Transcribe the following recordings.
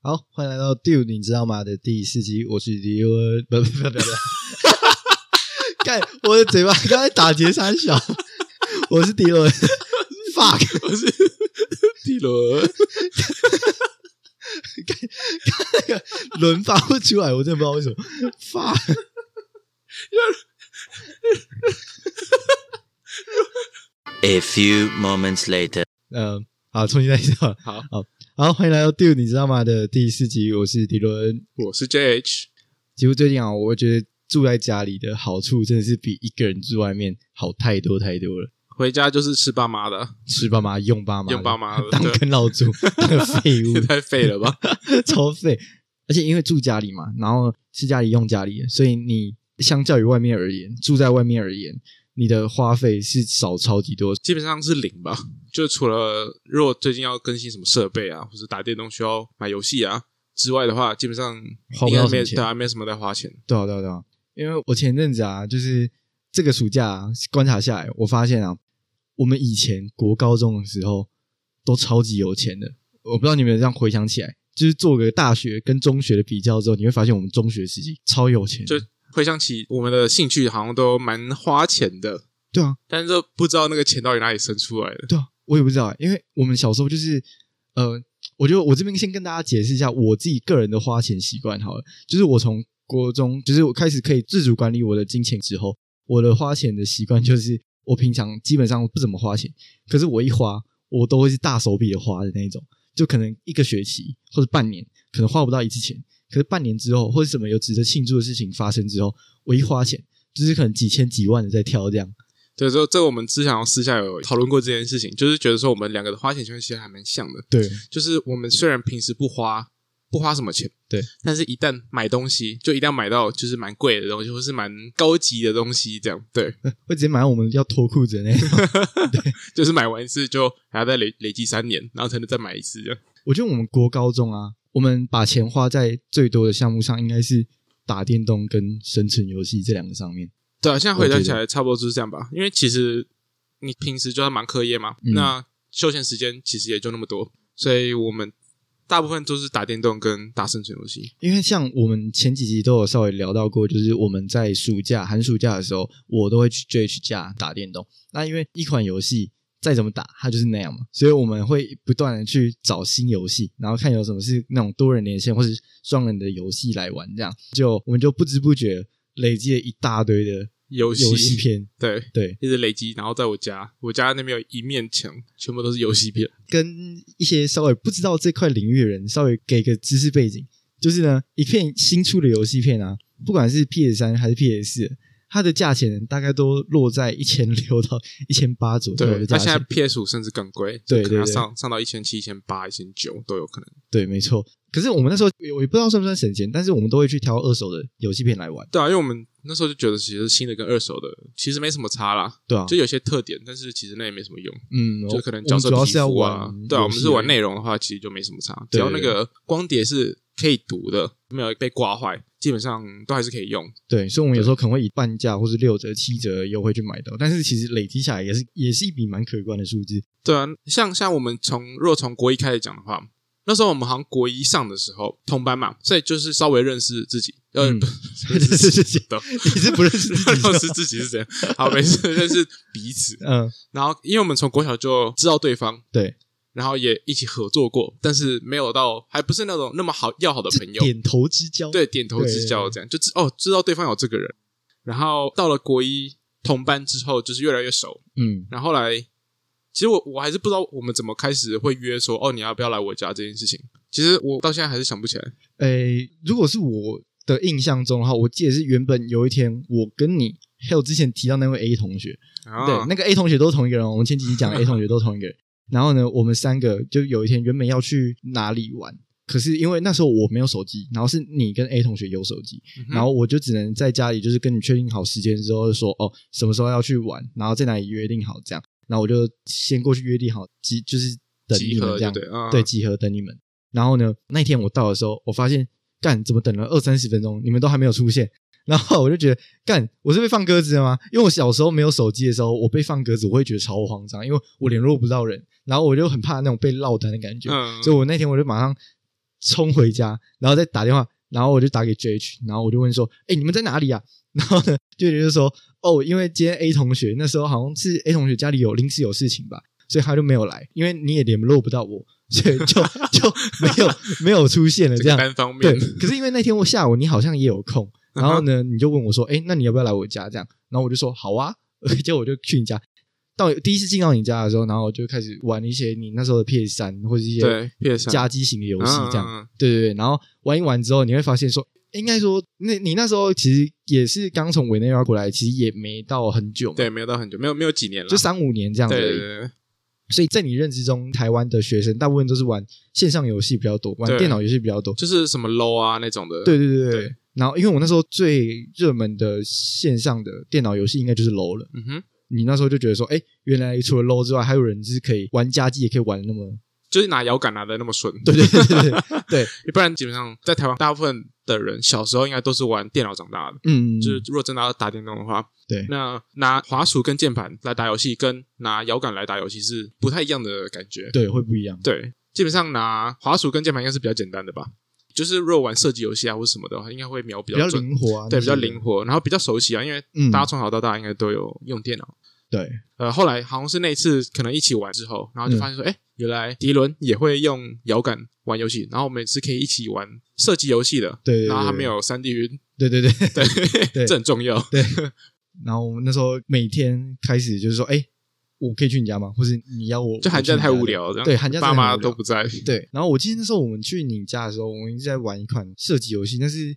好，欢迎来到 Dude，你知道吗？的第四集，我是迪文，不不不不不，干我的嘴巴刚才打结三小，我是迪伦，fuck，我是迪伦，那个轮发不出来，我真的不知道为什么，fuck，A few moments later. 嗯，好，重新来一次好，好，好，欢迎来到 Dude，你知道吗的第四集，我是迪伦。我是 JH，几乎最近啊，我觉得住在家里的好处真的是比一个人住外面好太多太多了。回家就是吃爸妈的，吃爸妈，用爸妈，用爸妈的当对啃老族，当个废物，太废了吧？超废。而且因为住家里嘛，然后吃家里用家里，所以你相较于外面而言，住在外面而言，你的花费是少超级多。基本上是零吧。就除了如果最近要更新什么设备啊，或者打电动需要买游戏啊之外的话，基本上花不应该到钱没对啊，没什么在花钱。对啊，对啊，对啊。因为我前阵子啊，就是这个暑假、啊、观察下来，我发现啊，我们以前国高中的时候都超级有钱的。我不知道你们这样回想起来，就是做个大学跟中学的比较之后，你会发现我们中学时期超有钱。就回想起我们的兴趣，好像都蛮花钱的，对啊，但是都不知道那个钱到底哪里生出来的。对啊，我也不知道，因为我们小时候就是，呃，我觉得我这边先跟大家解释一下我自己个人的花钱习惯好了，就是我从国中，就是我开始可以自主管理我的金钱之后，我的花钱的习惯就是，我平常基本上不怎么花钱，可是我一花，我都会是大手笔的花的那一种，就可能一个学期或者半年，可能花不到一次钱，可是半年之后或者什么有值得庆祝的事情发生之后，我一花钱，就是可能几千几万的在跳这样。对，这这我们之前私下有讨论过这件事情，就是觉得说我们两个的花钱习惯其实还蛮像的。对，就是我们虽然平时不花不花什么钱，对，但是一旦买东西，就一定要买到就是蛮贵的东西，或是蛮高级的东西，这样对，会直接买到我们要脱裤子的那种。就是买完一次就还要再累累积三年，然后才能再买一次这样。我觉得我们国高中啊，我们把钱花在最多的项目上，应该是打电动跟生存游戏这两个上面。对啊，现在回想起来差不多就是这样吧，因为其实你平时就要忙课业嘛，嗯那休闲时间其实也就那么多，所以我们大部分都是打电动跟打生存游戏。因为像我们前几集都有稍微聊到过，就是我们在暑假、寒暑假的时候，我都会去 JH 家打电动。那因为一款游戏再怎么打，它就是那样嘛，所以我们会不断的去找新游戏，然后看有什么是那种多人连线或是双人的游戏来玩，这样。就我们就不知不觉累积了一大堆的游戏。游戏片。对，对，一直累积，然后在我家，我家那边有一面墙，全部都是游戏片。跟一些稍微不知道这块领域的人稍微给个知识背景，就是呢，一片新出的游戏片啊，不管是 PS 三还是 PS 四，它的价钱大概都落在一千六到一千八左右对，的价那现在。PS 五甚至更贵，对就可能要对对上上到一千七、一千八、一千九都有可能。对，没错。可是我们那时候我也不知道算不算省钱，但是我们都会去挑二手的游戏片来玩。对啊，因为我们那时候就觉得，其实新的跟二手的其实没什么差啦，对啊，就有些特点，但是其实那也没什么用，嗯，就可能我角色皮肤啊玩，，对啊，我们是玩内。容的话，其实就没什么差，只要那个光碟是可以读的，没有被刮坏，基本上都还是可以用。对，所以我们有时候可能会以半价或是六折、七折的优惠去买到，但是其实累积下来也是也是一笔蛮可观的数字。对啊，像像我们从如果从国一开始讲的话，那时候我们好像国一上的时候同班嘛，所以就是稍微认识自己，呃，嗯不认识自己的，你是不认识自己的 认识自己是怎样？好，没事，认识彼此。嗯，然后，因为我们从国小就知道对方，对，然后也一起合作过，但是没有到，还不是那种那么好要好的朋友，点头之交。对，点头之交这样，就知哦知道对方有这个人。然后到了国一同班之后，就是越来越熟。嗯，然后后来，其实我我还是不知道我们怎么开始会约说哦你要不要来我家这件事情。其实我到现在还是想不起来。诶，如果是我的印象中的话，我记得是原本有一天我跟你还有之前提到那位 A 同学，啊对，那个 A 同学都是同一个人哦。我们前几集讲 A 同学都是同一个人。然后呢，我们三个就有一天原本要去哪里玩，可是因为那时候我没有手机，然后是你跟 A 同学有手机，嗯然后我就只能在家里就是跟你确定好时间之后说哦什么时候要去玩，然后在哪里约定好这样，然后我就先过去约定好集就是等你们这样，对啊对，集合等你们。然后呢，那天我到的时候，我发现干怎么等了二三十分钟，你们都还没有出现。然后我就觉得，干，我是被放鸽子了吗？因为我小时候没有手机的时候，我被放鸽子，我会觉得超慌张，因为我联络不到人，然后我就很怕那种被落单的感觉。嗯，所以我那天我就马上冲回家，然后再打电话，然后我就打给 JH，然后我就问说：“哎，你们在哪里啊？” 然后呢，JH 就说：“哦，因为今天 A 同学那时候好像是 A 同学家里有临时有事情吧，所以他就没有来，因为你也联络不到我，所以就 就没有没有出现了这这个样。”单方面对，可是因为那天我下午你好像也有空，然后呢，你就问我说：“哎，那你要不要来我家？”这样，然后我就说：“好啊。” 结果我就去你家。到第一次进到你家的时候，然后我就开始玩一些你那时候的 PS 三或者一些对家机型的游戏，这样。对对对，然后玩一玩之后，你会发现说，应该说，那你那时候其实也是刚从委内瑞拉过来，其实也没到很久嘛，对，没有到很久，没有没有几年了，就三五年这样子所以在你认知中，台湾的学生大部分都是玩线上游戏比较多，玩电脑游戏比较多。就是什么 low 啊那种的，对对对对。然后，因为我那时候最热门的线上的电脑游戏应该就是 LO 了。嗯哼，你那时候就觉得说，哎，原来除了 LO 之外，还有人是可以玩家机，也可以玩的那么……就是拿摇杆拿的那么顺，对对对对对 对，不然基本上在台湾大部分的人小时候应该都是玩电脑长大的。嗯，就是如果真的要打电动的话，对那拿滑鼠跟键盘来打游戏，跟拿摇杆来打游戏是不太一样的感觉。对会不一样。对，基本上拿滑鼠跟键盘应该是比较简单的吧。就是如果玩射击游戏啊或者什么的话，应该会瞄比比较准，灵活啊，对，比较灵活，然后比较熟悉啊，因为嗯大家从小到大应该都有用电脑。对，呃，后来好像是那一次可能一起玩之后，然后就嗯发现说，哎、原来迪伦也会用摇杆玩游戏，然后我们也是可以一起玩射击游戏的。对对对然后他没有三 D 晕，对对对对，对 这很重要。对。然后我们那时候每天开始就是说，哎，我可以去你家吗？或是你要我？就寒假太无聊，了对寒假爸妈都不在。对，然后我记得那时候我们去你家的时候，我们一直在玩一款射击游戏，那是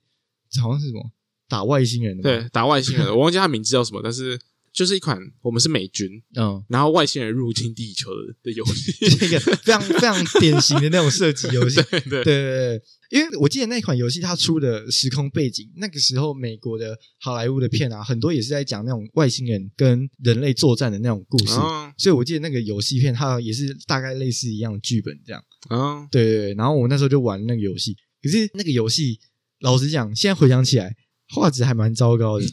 好像是什么打外星人的，对，，打外星人的，我忘记他名字叫什么，但是就是一款我们是美军，嗯，然后外星人入侵地球的的游戏。这个非常非常典型的那种射击游戏，对对对。因为我记得那款游戏它出的时空背景，那个时候美国的好莱坞的片啊，很多也是在讲那种外星人跟人类作战的那种故事，嗯所以我记得那个游戏片它也是大概类似一样的剧本这样。嗯，对对对，然后我那时候就玩那个游戏，可是那个游戏老实讲，现在回想起来，画质还蛮糟糕的。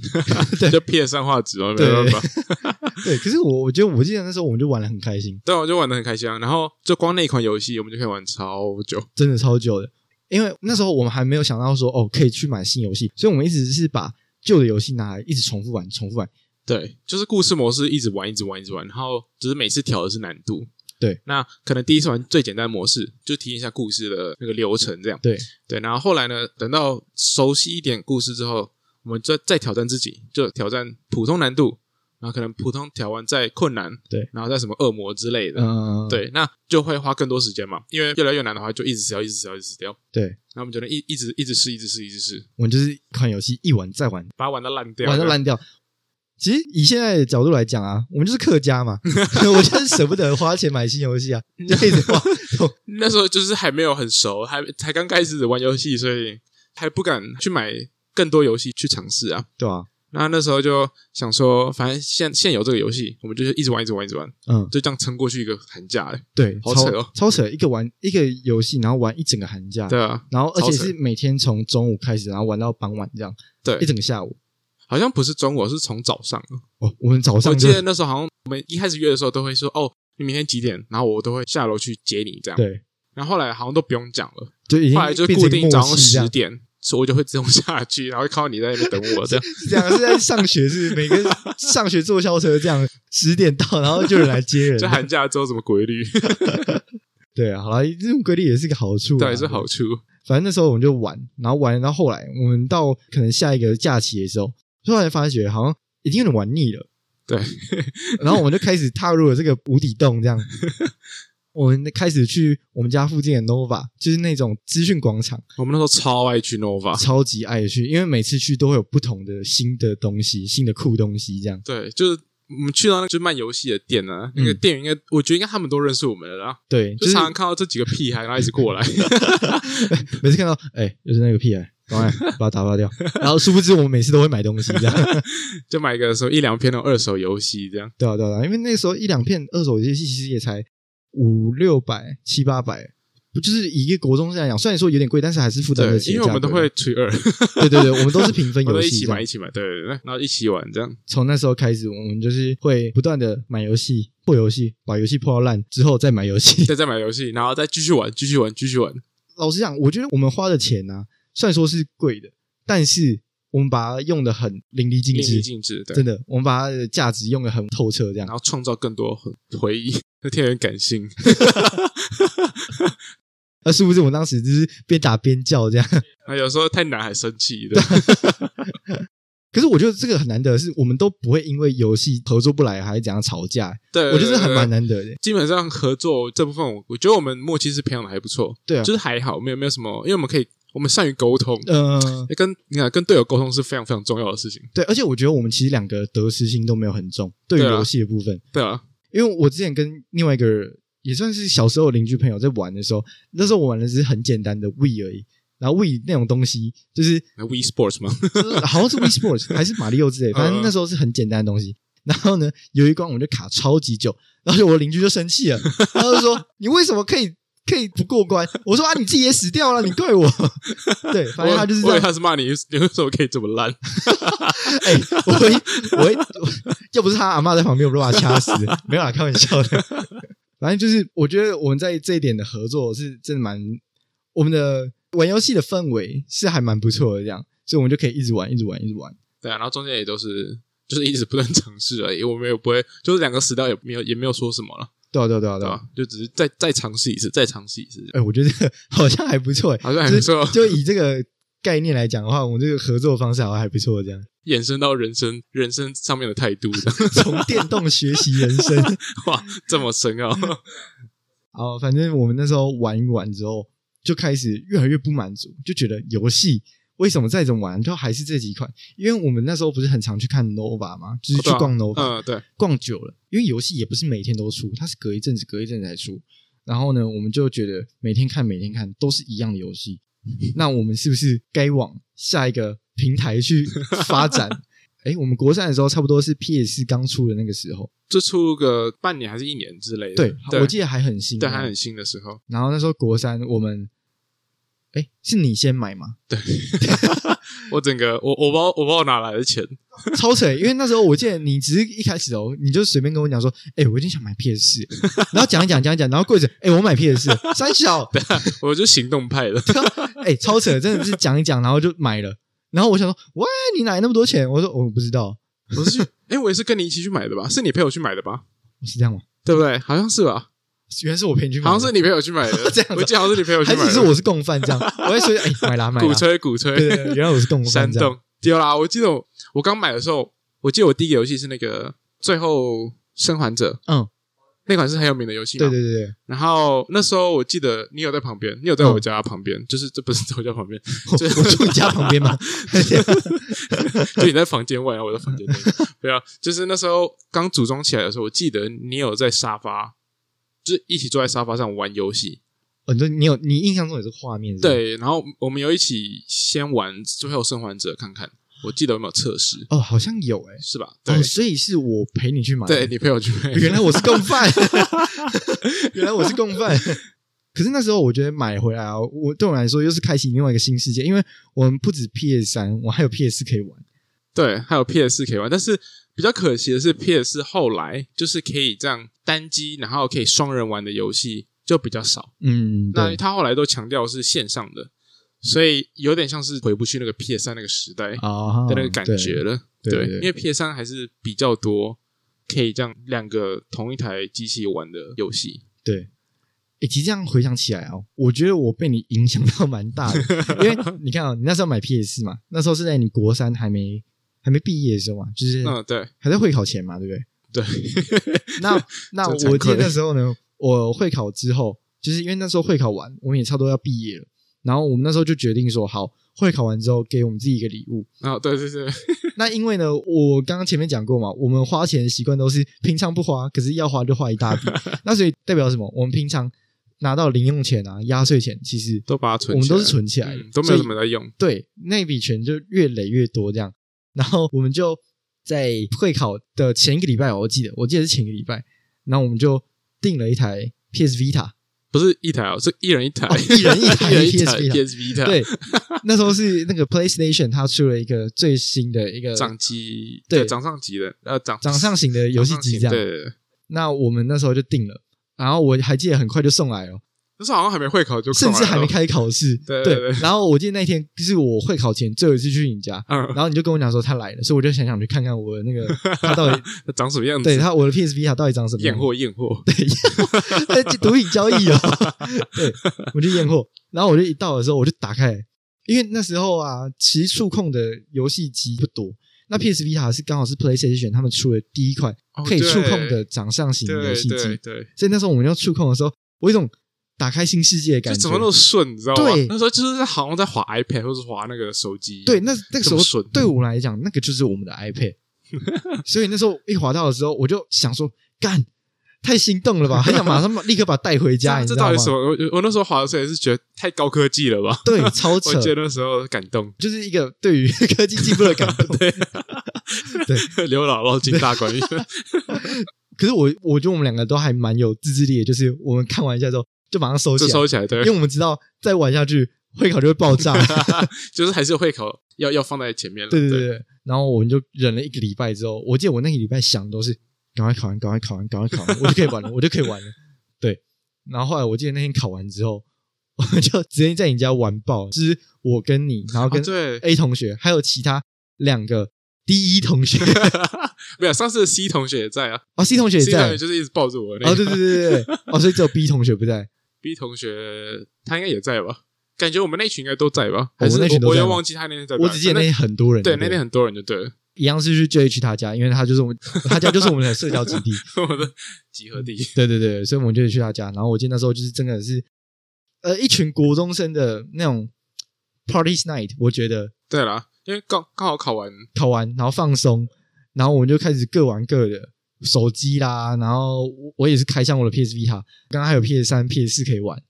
对 就 PS 三画质哦，没办法。对，可是我我觉得我记得那时候我们就玩的很开心，对，我就玩的很开心啊。然后就光那一款游戏，我们就可以玩超久。真的超久的。因为那时候我们还没有想到说哦可以去买新游戏，所以我们一直是把旧的游戏拿来一直重复玩，重复玩。对，就是故事模式一直玩，一直玩，一直玩，然后只是每次调的是难度。对，那可能第一次玩最简单的模式，就体验一下故事的那个流程，这样。对。对，然后后来呢，等到熟悉一点故事之后，我们再再挑战自己，就挑战普通难度，然后可能普通挑完再困难，对，然后再什么恶魔之类的，嗯，对，那就会花更多时间嘛，因为越来越难的话，就一直死掉，一直死掉，一直死掉。对，那我们就能一一直一直试，一直试，一直试，我们就是一款游戏一玩再玩，把它玩到烂掉，玩到烂掉。其实以现在的角度来讲啊，我们就是客家嘛，我就是舍不得花钱买新游戏啊，就一直花。那时候就是还没有很熟，还才刚开始玩游戏，所以还不敢去买更多游戏去尝试啊。对啊、那那时候就想说，反正现现有这个游戏，我们就是一直玩，一直玩，一直玩，嗯，就这样撑过去一个寒假、欸。对，好扯哦超扯！一个玩一个游戏，然后玩一整个寒假，对啊，然后而且是每天从中午开始，然后玩到傍晚这样，对一，整个下午。好像不是中午，是从早上。哦，我们早上我记得那时候好像我们一开始约的时候都会说，哦，你明天几点？然后我都会下楼去接你这样。对，然后后来好像都不用讲了，就已经后来就固定早上十点，所以我就会自动下去，然后看到你在那边等我这样。是这样，是在上学，是每个上学坐校车这样，十点到，然后就有人来接人这。寒假之后什么规律？对啊，好了，这种规律也是个好处啊，对，是好处。反正那时候我们就玩，然后玩到后来，我们到可能下一个假期的时候，突然发觉好像已经有点玩腻了，对，然后我们就开始踏入了这个无底洞，这样。我们开始去我们家附近的 Nova，就是那种资讯广场，我们那时候超爱去 Nova，超级爱去，因为每次去都会有不同的新的东西、新的酷东西，这样。对，就是我们去到那个就卖游戏的店啊，那个店员应该，我觉得应该他们都认识我们了啦，对，就就常常看到这几个屁孩，然后一直过来，每次看到，哎、就是那个屁孩，赶快把它打发掉。然后殊不知我们每次都会买东西，这样。就买个说一两片那种二手游戏这样。对啊，对啊，因为那时候一两片二手游戏其实也才五六百、七八百，不就是以一个国中生来讲，虽然说有点贵，但是还是负担得对，起的因为我们都会除以二，对对对，我们都是平分 我游戏一起买，一。起买，对对对，然后一起玩这样。从那时候开始，我们就是会不断的买游戏、破游戏，把游戏破到烂之后再买游戏。再再买游戏，然后再继续玩，继续玩，继续玩。老实讲，我觉得我们花的钱呢、虽然说是贵的，但是我们把它用的很淋漓尽淋漓致，尽致，对真，的，我们把它的价值用的很透彻，这样然。后创造更多回忆，那天然感性。那是不是我当时就是边打边叫这样？啊，有时候太难还生气的。可是我觉得这个很难得，是我们都不会因为游戏合作不来还是怎样吵架，对，我觉得这很蛮难。难得的。基本上合作这部分，我我觉得我们默契是培养的还不错，对啊就是还好，没有没有什么，因为我们可以，我们善于沟通，嗯、跟你看跟队友沟通是非常非常重要的事情。对，而且我觉得我们其实两个得失心都没有很重，对于游戏的部分，对啊，因为我之前跟另外一个也算是小时候邻居朋友在玩的时候，那时候我玩的只是很简单的 We 而已。然后 We 那种东西，就是那 We Sports 吗？就是好像是 We Sports 还是马里奥之类，反正那时候是很简单的东西。然后呢，有一关我们就卡超级久，然后就我邻居就生气了，然后就说：“你为什么可以可以不过关？”我说：“啊，你自己也死掉了，你怪我。”对，反正他就是这样。他是骂你，你为什么可以这么烂？哎、我会我会，我要不是他阿妈在旁边，我都把他掐死。没有啦，开玩笑的。反正就是，我觉得我们在这一点的合作是真的蛮，我们的玩游戏的氛围是还蛮不错的，这样，所以我们就可以一直玩，一直玩，一直玩。对啊，然后中间也都是就是一直不断尝试而已，我们也不会，就是两个死掉也没有也没有说什么了，对啊，对啊，对啊，对啊。就只是再再尝试一次，再尝试一次，哎、我觉得这 个好像还不错、欸，好像还不错就就以这个概念来讲的话，我们这个合作方式好像还不错，这样衍生到人生人生上面的态度的，从电动学习人生。哇，这么深奥。哦，反正我们那时候玩一玩之后，就开始越来越不满足，就觉得游戏为什么再怎么玩，就还是这几款？因为我们那时候不是很常去看 Nova 嘛，就是去逛 Nova，、嗯，对，逛久了，因为游戏也不是每天都出，它是隔一阵子、隔一阵子才出。然后呢，我们就觉得每天看、每天看都是一样的游戏，那我们是不是该往下一个平台去 发展？哎，我们国三的时候差不多是 PS 刚出的那个时候，就出个半年还是一年之类的。对，对我记得还很新，对还很新的时候，然后那时候国三，我们，哎，是你先买吗？对 我整个我我不知道我不知道哪来的钱，超扯！因为那时候我记得你只是一开始哦，你就随便跟我讲说，哎，我已经想买 PS 四，然后讲一讲讲一讲，然后过一阵，哎，我买 PS 四，三小，我就行动派的。哎，超扯，真的是讲一讲，然后就买了。然后我想说，喂，你哪来那么多钱？我说我不知道，我是去，哎，我也是跟你一起去买的吧？是你陪我去买的吧？是这样吗？对不对？好像是吧？原来是我陪你去买的，好像是你陪我去买的 这样子我记得好像是你陪我去还买的。只是我是共犯这样？我在说，哎，买啦买啦，鼓吹鼓吹，对对对，原来我是共煽犯这样。动丢啦！我记得我我刚买的时候，我记得我第一个游戏是那个《最后生还者》，嗯，那款是很有名的游戏嘛。对对对对，然后那时候我记得你有在旁边，你有在我家旁边，就是这不是在我家旁边，我我住你家旁边吗？就你在房间外，然后我在房间内。对啊，就是那时候刚组装起来的时候，我记得你有在沙发，就是一起坐在沙发上玩游戏。哦，你说你有你印象中有这个画面？对，然后我们有一起先玩《最后生还者》看看，我记得有没有测试，哦，好像有哎、是吧？对哦，，所以是我陪你去买，对，你陪我去买。原来我是共犯，原来我是共犯。可是那时候我觉得买回来啊，我对我来说又是开启另外一个新世界，因为我们不止 PS 三，我还有 PS 可以玩。对，还有 PS 可以玩，但是比较可惜的是，PS 后来就是可以这样单机，然后可以双人玩的游戏就比较少。嗯，那他后来都强调是线上的，所以有点像是回不去那个 PS 三那个时代啊的那个感觉了。对对对因为 PS 三还是比较多可以这样两个同一台机器玩的游戏。对。诶，其实这样回想起来哦，我觉得我被你影响到蛮大的，因为你看啊，你那时候买 PS 嘛，那时候是在你国三还没还没毕业的时候嘛，就是嗯，对还在会考前嘛，对不对？对，那 那我记得那时候呢，我会考之后，就是因为那时候会考完，我们也差不多要毕业了，然后我们那时候就决定说，好，会考完之后给我们自己一个礼物。啊，对对对，那因为呢，我刚刚前面讲过嘛，我们花钱的习惯都是平常不花，可是要花就花一大笔。那所以代表什么？我们平常拿到零用钱啊、压岁钱，其实都把它存起来，我们都是存起来的嗯都没有什么在用。对那笔钱就越累越多这样。然后我们就在会考的前一个礼拜，我记得我记得是前一个礼拜，然后我们就订了一台 PS Vita，不是一台哦，是一人一台，哦一人一台 PS 台 Vita PS Vita，对，那时候是那个 PlayStation 它出了一个最新的一个掌机，对掌上级的，呃，掌掌上型的游戏机这样。对对对，那我们那时候就订了，然后我还记得很快就送来了。那时候好像还没会考就甚至还没看。开考试。对对对然后我记得那天就是我会考前最后一次去你家，嗯，然后你就跟我讲说他来了，所以我就想想去看看我的那个 他到底长什么样子？对他我的 PSP 他到底长什么样验货验货。对，哎毒品交易哦。对，我就验货，然后我就一到的时候我就打开，因为那时候啊，其实触控的游戏机不多。那 PS Vita 是刚好是 PlayStation 他们出的第一款哦可以触控的掌上型游戏机，对对，所以那时候我们要触控的时候，我有一种打开新世界的感觉。就怎么那么顺，你知道吗？对那时候就是好像在滑 iPad 或是滑那个手机。对，那那个时候顺对我来讲，那个就是我们的 iPad。所以那时候一滑到的时候，我就想说，干，太心动了吧，很想马上立刻把它带回家，这你知道吗这到底？什么？我我那时候滑的时候也是觉得太高科技了吧？对，超我扯，觉得那时候感动，就是一个对于科技进步的感动。对对，刘姥姥进大观园，可是我我觉得我们两个都还蛮有自制力的，就是我们看完一下之后就马上收起来，就收起来，对因为，我们知道再玩下去会考就会爆炸。就是还是会考要要放在前面了。对对对对，对，然后我们就忍了一个礼拜之后，我记得我那个礼拜想的都是赶快考完，赶快考完，赶快考完，我就可以玩了，我就可以玩了。对，然后后来我记得那天考完之后，我们就直接在你家玩爆，就是我跟你，然后跟 A 同学，还有其他两个 D 一同学，没有上次的 C 同学也在啊哦 C 同学也，C 同在学，就是一直抱着我哦对对对对，哦所以只有 B 同学不在。B 同学他应该也在吧？感觉我们那群应该都在吧？哦还是我那群我有点忘记他那天在。我只记得那天很多人，对那天很多人就对了，一样是去 JH 他家，因为他就是我们，他家就是我们的社交基地。我的集合地。对对对，所以我们就去他家。然后我记得那时候就是真的是，呃，一群国中生的那种 party night，我觉得对啦，因为刚刚好考完，考完然后放松，然后我们就开始各玩各的手机啦，然后我我也是开箱我的 PS Vita，刚刚还有 PS 三、PS 四可以玩。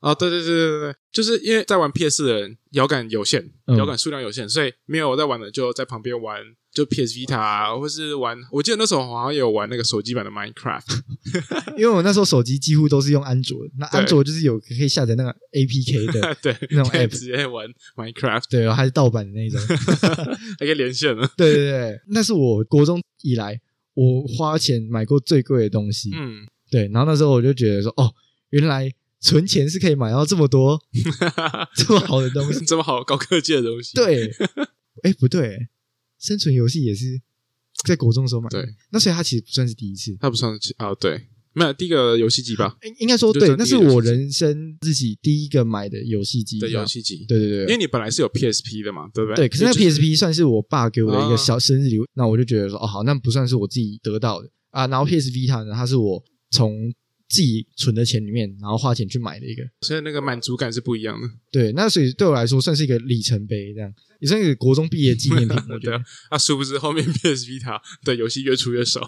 哦，对对对对对，就是因为在玩 PS 的人摇杆有限，嗯摇杆数量有限，所以没有在玩的就在旁边玩，就 PS Vita 啊，或是玩。我记得那时候好像也有玩那个手机版的 Minecraft，因为我那时候手机几乎都是用安卓的，那安卓就是有可以下载那个 APK 的，对，那种 app 直接玩 Minecraft，对，还是盗版的那种。还可以连线了。对对对，那是我国中以来我花钱买过最贵的东西。嗯，对，然后那时候我就觉得说，哦，原来存钱是可以买到这么多 这么好的东西。这么好高科技的东西，对，哎，不对，生存游戏也是在国中的时候买的。对，那所以它其实不算是第一次。它不算是啊，对，没有第一个游戏机吧？应应该说对，那是我人生自己第一个买的游戏机。的游戏机，对对对，因为你本来是有 PSP 的嘛，对不对？对，可是那 PSP 算是我爸给我的一个啊小生日礼物，那我就觉得说，哦，好，那不算是我自己得到的啊。然后 PS Vita 呢，它是我从自己存的钱里面，然后花钱去买的一个。所以那个满足感是不一样的。对，那所以对我来说算是一个里程碑，这样也算是国中毕业纪念品，我觉得对啊，啊，殊不知后面 PS Vita 的游戏越出越少，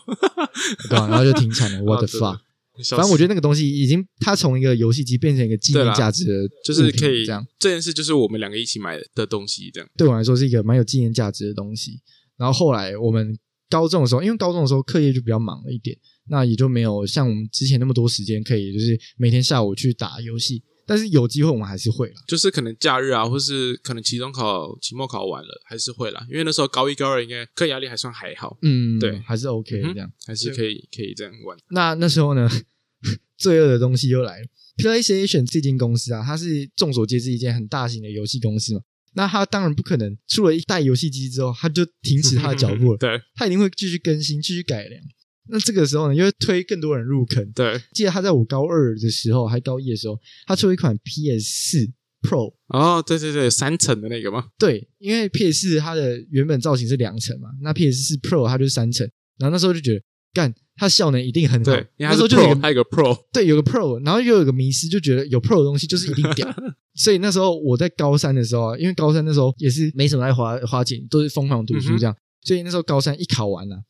对吧、然后就停产了，what the 啊真的 fuck！反反正我觉得那个东西已经，它从一个游戏机变成一个纪念价值的就是可以这样，这件事就是我们两个一起买的东西，这样对我来说是一个蛮有纪念价值的东西。然后后来我们高中的时候，因为高中的时候课业就比较忙了一点，那也就没有像我们之前那么多时间可以就是每天下午去打游戏。但是有机会我们还是会啦。就是可能假日啊，或是可能期中考、期末考完了，还是会啦。因为那时候高一、高二应该课业压力还算还好，嗯，对还是 OK 这样。还是可以可以这样玩。那那时候呢，罪恶的东西又来了。PlayStation 这间公司啊，它是众所皆知一间很大型的游戏公司嘛。那他当然不可能出了一代游戏机之后，他就停止他的脚步了。对他一定会继续更新、继续改良。那这个时候呢，又会推更多人入坑。对，记得他在我高二的时候，还高一的时候，他出了一款 PS 四 Pro。哦，对对对，三层的那个吗，对，因为 PS 四它的原本造型是两层嘛，那 PS 四 Pro 它就是三层。然后那时候就觉得，干，它效能一定很好。那时候就一个还有个 Pro，对，有个 Pro，然后又有个迷失，就觉得有 Pro 的东西就是一定屌。所以那时候我在高三的时候啊，因为高三那时候也是没什么爱花花钱，都是疯狂读书这样。所以那时候高三一考完了、啊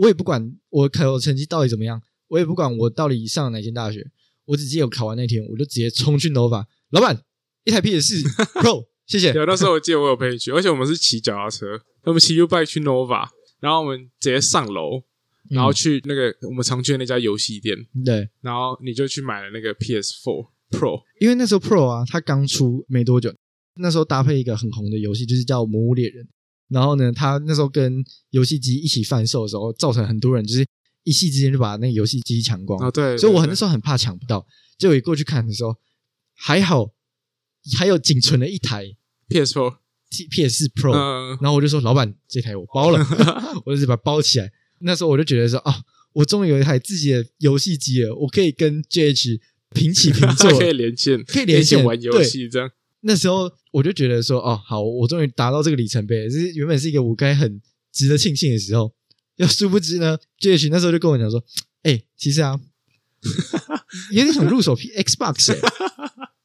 我也不管我考成绩到底怎么样，我也不管我到底上哪间大学，我只记得我考完那天，我就直接冲去 Nova，老板一台 PS 四 Pro，谢谢。对那时候我记得我有陪你去，而且我们是骑脚踏车，我们骑 U bike 去 Nova，然后我们直接上楼，然后去那个我们常去的那家游戏店，对，然后你就去买了那个 PS4 Pro，因为那时候 Pro 啊，它刚出没多久，那时候搭配一个很红的游戏，就是叫《魔物猎人》。然后呢，它那时候跟游戏机一起贩售的时候，造成很多人就是一夕之间就把那个游戏机抢光。啊对，所以我很那时候很怕抢不到。结果一过去看的时候，还好还有仅存的一台 PS4，T PS Pro，、嗯，然后我就说老板这台我包了，我就是把它包起来。那时候我就觉得说啊，我终于有一台自己的游戏机了，我可以跟 JH 平起平坐。可以连线，可以连线玩游戏这样。那时候我就觉得说，哦，好，我终于达到这个里程碑了，这是原本是一个我该很值得庆幸的时候。要殊不知呢，JH 那时候就跟我讲说，哎、其实啊，有点想入手 P Xbox，、欸、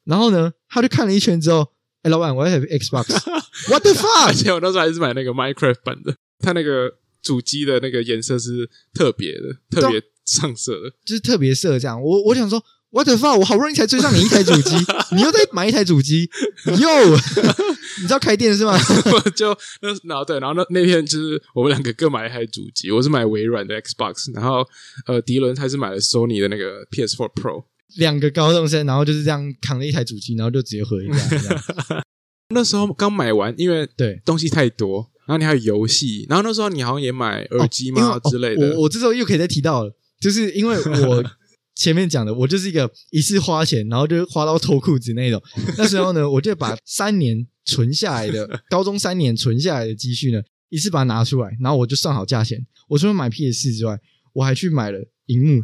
然后呢，他就看了一圈之后，哎、老板，我要台 Xbox，What the fuck？而且我那时候还是买那个 Minecraft 版的，他那个主机的那个颜色是特别的，特别上色的。就是特别色这样。我我想说，What the fuck？我好不容易才追上你一台主机，你又再买一台主机，又，你知道开店是吗？我就那然后对，然后那那天就是我们两个各买一台主机，我是买微软的 Xbox，然后呃迪伦他是买了 Sony 的那个 PS4 Pro。两个高中生，然后就是这样扛了一台主机，然后就直接回家。那时候刚买完，因为对，东西太多，然后你还有游戏，然后那时候你好像也买耳机嘛、哦之类的。哦我我这时候又可以再提到了，就是因为我 前面讲的，我就是一个一次花钱，然后就花到脱裤子那种。那时候呢，我就把三年存下来的高中三年存下来的积蓄呢，一次把它拿出来，然后我就算好价钱。我除了买 PS 四之外，我还去买了荧幕，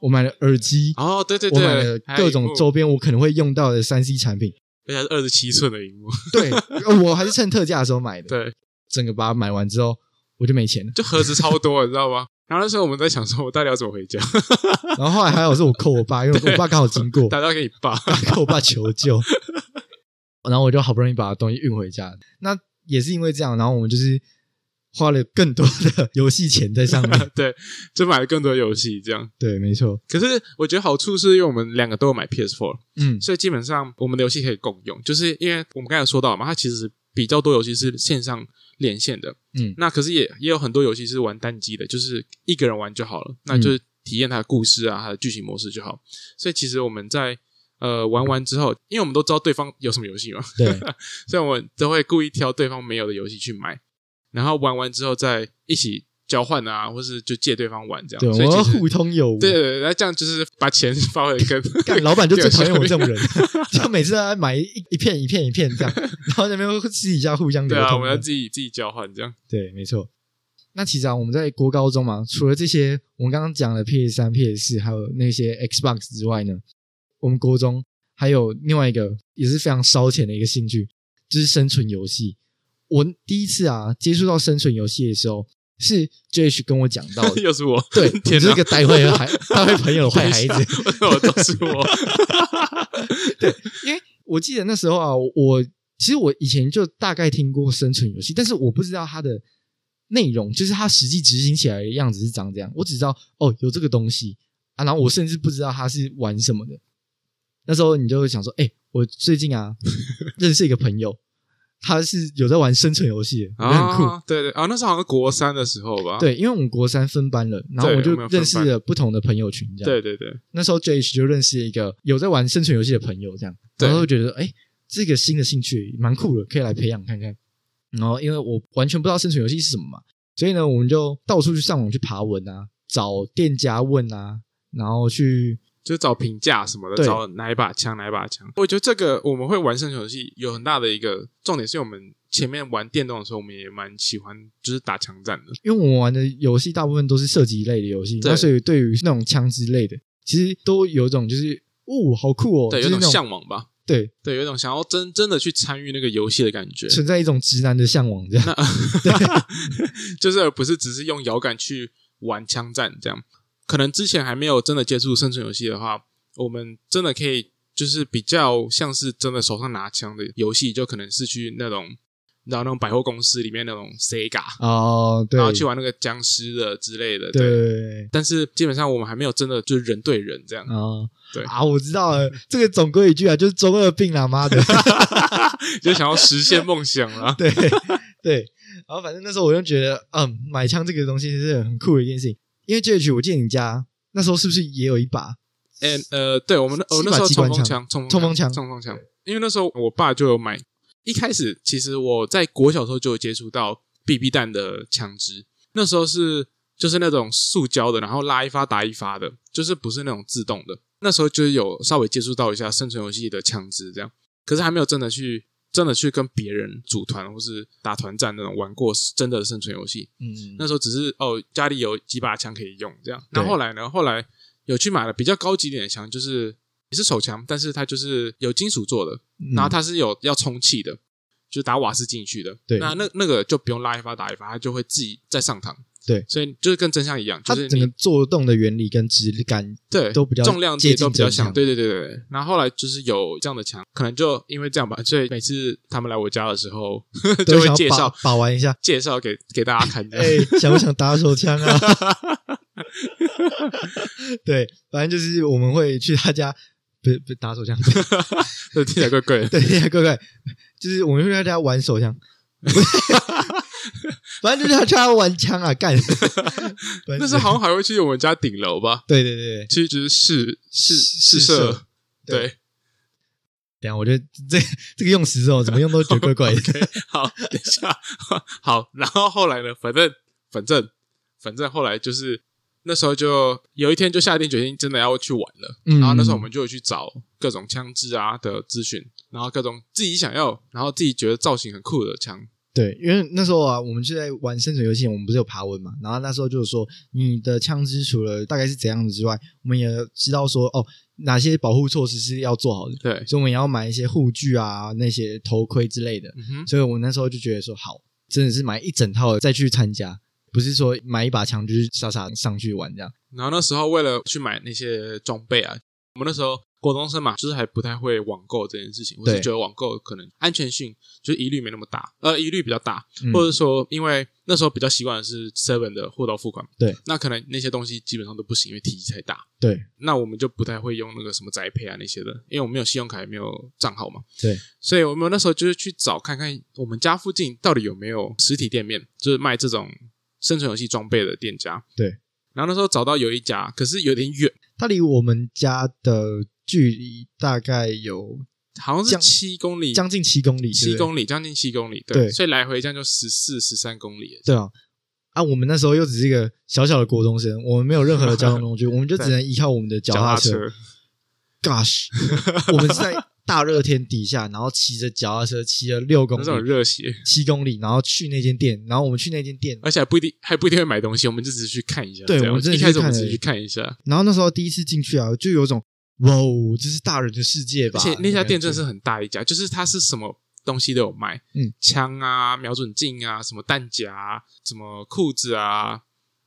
我买了耳机，哦，对对对我买了各种周边我可能会用到的三 C 产品。而且还是二十七寸的荧幕，对，呃我还是趁特价的时候买的。对，整个把它买完之后，我就没钱了。就盒子超多，你知道吗？然后那时候我们在想说，我到底要怎么回家？然后后来还好是我扣我爸，因为我爸刚好经过，打电话给你爸，跟我爸求救，然后我就好不容易把东西运回家。那也是因为这样，然后我们就是花了更多的 游戏钱在上面。对，就买了更多游戏这样。对，没错，可是我觉得好处是因为我们两个都有买 PS4，嗯，所以基本上我们的游戏可以共用。就是因为我们刚才有说到嘛，它其实比较多游戏是线上连线的，嗯。那可是也也有很多游戏是玩单机的，就是一个人玩就好了，那嗯。就是体验它的故事啊，它的剧情模式就好。所以其实我们在呃玩完之后，因为我们都知道对方有什么游戏嘛，对，所以我们都会故意挑对方没有的游戏去买，然后玩完之后再一起交换啊，或是就借对方玩这样。对，我们要互通有无。对对对，那这样就是把钱发挥得更干老板就最讨厌我这种人。人，就每次都在买一一片一片一片这样，然后那边会私底下互相流对啊，我。们要自己自己交换这样。对，没错。那其实啊，我们在国高中嘛，除了这些我们刚刚讲的 PS 三、PS 四，还有那些 Xbox 之外呢，我们国中还有另外一个也是非常烧钱的一个兴趣，就是生存游戏。我第一次啊接触到生存游戏的时候，是 JH 跟我讲到的。又是我，对，你 天哪这个带坏的孩，带坏朋友的坏孩子。都是我？因为我记得那时候啊，我其实我以前就大概听过生存游戏，但是我不知道它的内容，就是它实际执行起来的样子是长这样。我只知道哦有这个东西啊，然后我甚至不知道它是玩什么的。那时候你就会想说，哎、我最近啊认识一个朋友，他是有在玩生存游戏的，我觉得很酷。啊，对对啊，那时候好像国三的时候吧。对，因为我们国三分班了，然后我们有分认识了不同的朋友群，这样。对对对，那时候 J.H 就认识了一个有在玩生存游戏的朋友，这样，对然后就觉得哎、诶这个新的兴趣蛮酷的，可以来培养看看。然后因为我完全不知道生存游戏是什么嘛，所以呢，我们就到处去上网去爬文啊，找店家问啊，然后去就找评价什么的，找哪一把枪哪一把枪。我觉得这个我们会玩生存游戏有很大的一个重点，是我们前面玩电动的时候，我们也蛮喜欢就是打枪战的。因为我们玩的游戏大部分都是射击类的游戏，对那所以对于那种枪支类的，其实都有一种就是哦，好酷哦，对，有种向往吧。对，对，有一种想要真真的去参与那个游戏的感觉。存在一种直男的向往，这样。就是而不是只是用摇杆去玩枪战这样。可能之前还没有真的接触生存游戏的话，我们真的可以就是比较像是真的手上拿枪的游戏，就可能是去那种。然后那种百货公司里面那种 Sega，哦，对，然后去玩那个僵尸的之类的，对但是基本上我们还没有真的就是人对人这样，哦，对啊，我知道了，这个总归一句啊，就是中二病啦，妈的，就想要实现梦想啦。对对。然后反正那时候我就觉得，嗯，买枪这个东西是很酷的一件事情。因为 J.H，我记得你家那时候是不是也有一把？嗯呃，对我们那我那时候冲锋枪，冲冲锋枪冲锋枪，因为那时候我爸就有买。一开始其实我在国小的时候就有接触到 BB 弹的枪支，那时候是就是那种塑胶的，然后拉一发打一发的，就是不是那种自动的。那时候就是有稍微接触到一下生存游戏的枪支，这样，可是还没有真的去真的去跟别人组团或是打团战那种玩过真的生存游戏。嗯，那时候只是哦家里有几把枪可以用这样。那后来呢？后来有去买了比较高级点的枪，就是也是手枪，但是它就是有金属做的，嗯然后它是有要充气的，就是打瓦斯进去的。对那那那个就不用拉一发打一发，它就会自己再上膛。对所以就是跟真相一样，它就是整个做动的原理跟质感对都比较重量也都比较像。对对对对对。然后后来就是有这样的枪，可能就因为这样吧，所以每次他们来我家的时候，就会介绍把玩一下。介绍给给大家看。哎、想不想打手枪啊？对，反正就是我们会去他家，不是不是打手枪，这听起来怪怪的。对，各位，就是我们会去他家玩手枪，反正就是他家玩枪啊，干。那时候好像还会去我们家顶楼吧，对对对其实就是试试试试射射。对对，等下我觉得这这个用词哦，怎么用都觉得怪怪的。好，等一下，好，然后后来呢？反正反正反正后来就是那时候就有一天就下定决心，真的要去玩了。嗯然后那时候我们就有去找各种枪支啊的资讯，然后各种自己想要，然后自己觉得造型很酷的枪。对，因为那时候啊，我们就在玩生存游戏，我们不是有爬文嘛，然后那时候就是说，你的枪支除了大概是怎样子之外，我们也知道说，哦，哪些保护措施是要做好的，对，所以我们也要买一些护具啊，那些头盔之类的。嗯哼，所以我那时候就觉得说，好，真的是买一整套再去参加，不是说买一把枪就是傻傻上去玩这样。然后那时候为了去买那些装备啊，我们那时候国中生嘛，就是还不太会网购这件事情。我是觉得网购可能安全性就是疑虑没那么大，呃，疑虑比较大，嗯或者说因为那时候比较习惯的是 Seven 的货到付款，对，那可能那些东西基本上都不行，因为体积太大。对那我们就不太会用那个什么宅配啊那些的，因为我们没有信用卡，也没有账号嘛。对，所以我们那时候就是去找看看我们家附近到底有没有实体店面，就是卖这种生存游戏装备的店家。对，然后那时候找到有一家，可是有点远，它离我们家的距离大概有好像是将七公里，将近七公里，里。七公里，将近七公里。对所以来回这样就十四、十三公里。对啊，啊，我们那时候又只是一个小小的国中生，我们没有任何的交通工具，我们就只能依靠我们的脚踏车。Gosh，我们是在大热天底下，然后骑着脚踏车骑了六公那种里、热血，七公里，然后去那间店，然后我们去那间店，而且还不一定还不一定会买东西，我们就只是去看一下。对我们一开始我们只是去看一下，然后那时候第一次进去啊，就有种哇哦，这是大人的世界吧？而且那家店真的是很大一家，就是它是什么东西都有卖，嗯，枪啊、瞄准镜啊、什么弹夹啊、什么裤子啊、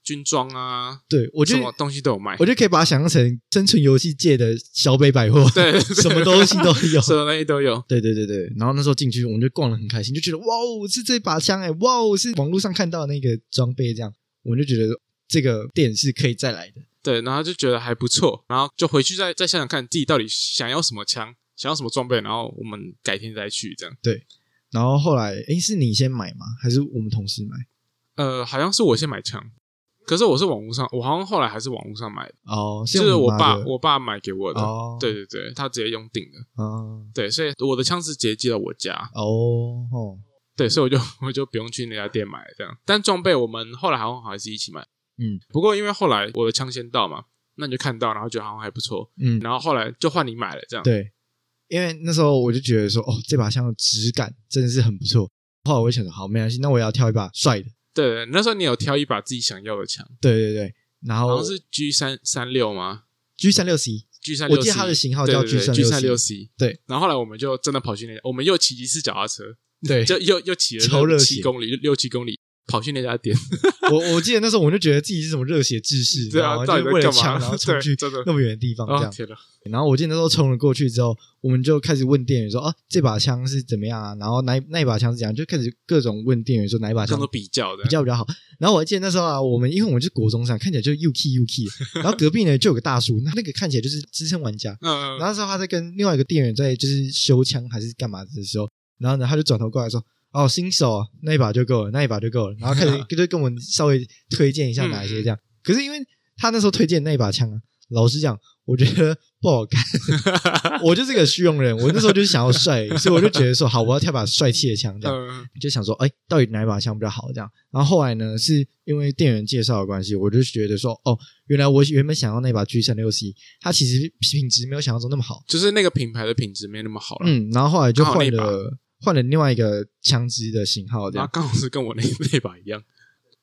军装啊，对我觉得什么东西都有卖我。就可以把它想象成生存游戏界的小北百货，对，什么东西都有。什么东西都有。对对对对，然后那时候进去，我们就逛的很开心，就觉得哇哦，是这把枪哎，哇哦，是网络上看到的那个装备，这样我们就觉得这个店是可以再来的。对，然后就觉得还不错，然后就回去再再想想看自己到底想要什么枪，想要什么装备，然后我们改天再去这样。对然后后来，诶，是你先买吗？还是我们同事买？呃，好像是我先买枪，可是我是网络上，我好像后来还是网络上买的，哦，就是我爸我爸买给我的。哦，对对对，他直接用定的。哦对，所以我的枪是直接寄到我家。哦哦，对，所以我就 我就不用去那家店买这样。但装备我们后来好像还是一起买。嗯不过因为后来我的枪先到嘛，那你就看到，然后觉得好像还不错，嗯，然后后来就换你买了这样。对，因为那时候我就觉得说，哦，这把枪的质感真的是很不错。后来我就想说，好，没关系，那我也要挑一把帅的。对对，那时候你有挑一把自己想要的枪，对对对，然后好像是 G 三三六吗 G 三六 C，？G 三六，我记得它的型号叫 G G36C 三六 C。对，然后后来我们就真的跑去那，我们又骑一次脚踏车，对，就又又骑了七公里，六七公里，跑去那家店。我我记得那时候我就觉得自己是什么热血志士，对啊就是为了枪，然后 冲去那么远的地方这样。然后我记得那时候冲了过去之后，我们就开始问店员说：“啊，这把枪是怎么样啊？然后哪那一把枪是怎样？”就开始各种问店员说哪一把枪都比较的比，较比较好。然后我还记得那时候啊，我们因为我们是国中生，看起来就 UK UK，然后隔壁呢就有个大叔，那那个看起来就是资深玩家。嗯，然后那时候他在跟另外一个店员在就是修枪还是干嘛的时候，然后呢他就转头过来说：“哦，新手啊那一把就够了，那一把就够了。”然后开始就跟我们稍微推荐一下哪一些这样。可是因为他那时候推荐那一把枪啊，老实讲，我觉得不好看。我就是个虚荣人，我那时候就是想要帅，所以我就觉得说，好，我要挑把帅气的枪，这样嗯就想说，哎，到底哪一把枪比较好？这样。然后后来呢，是因为店员介绍的关系，我就觉得说，哦，原来我原本想要那把 G 三六 C，它其实品质没有想象中那么好。就是那个品牌的品质没那么好了。嗯，然后后来就换了换了另外一个枪支的型号，这样。然后刚好是跟我那那把一样。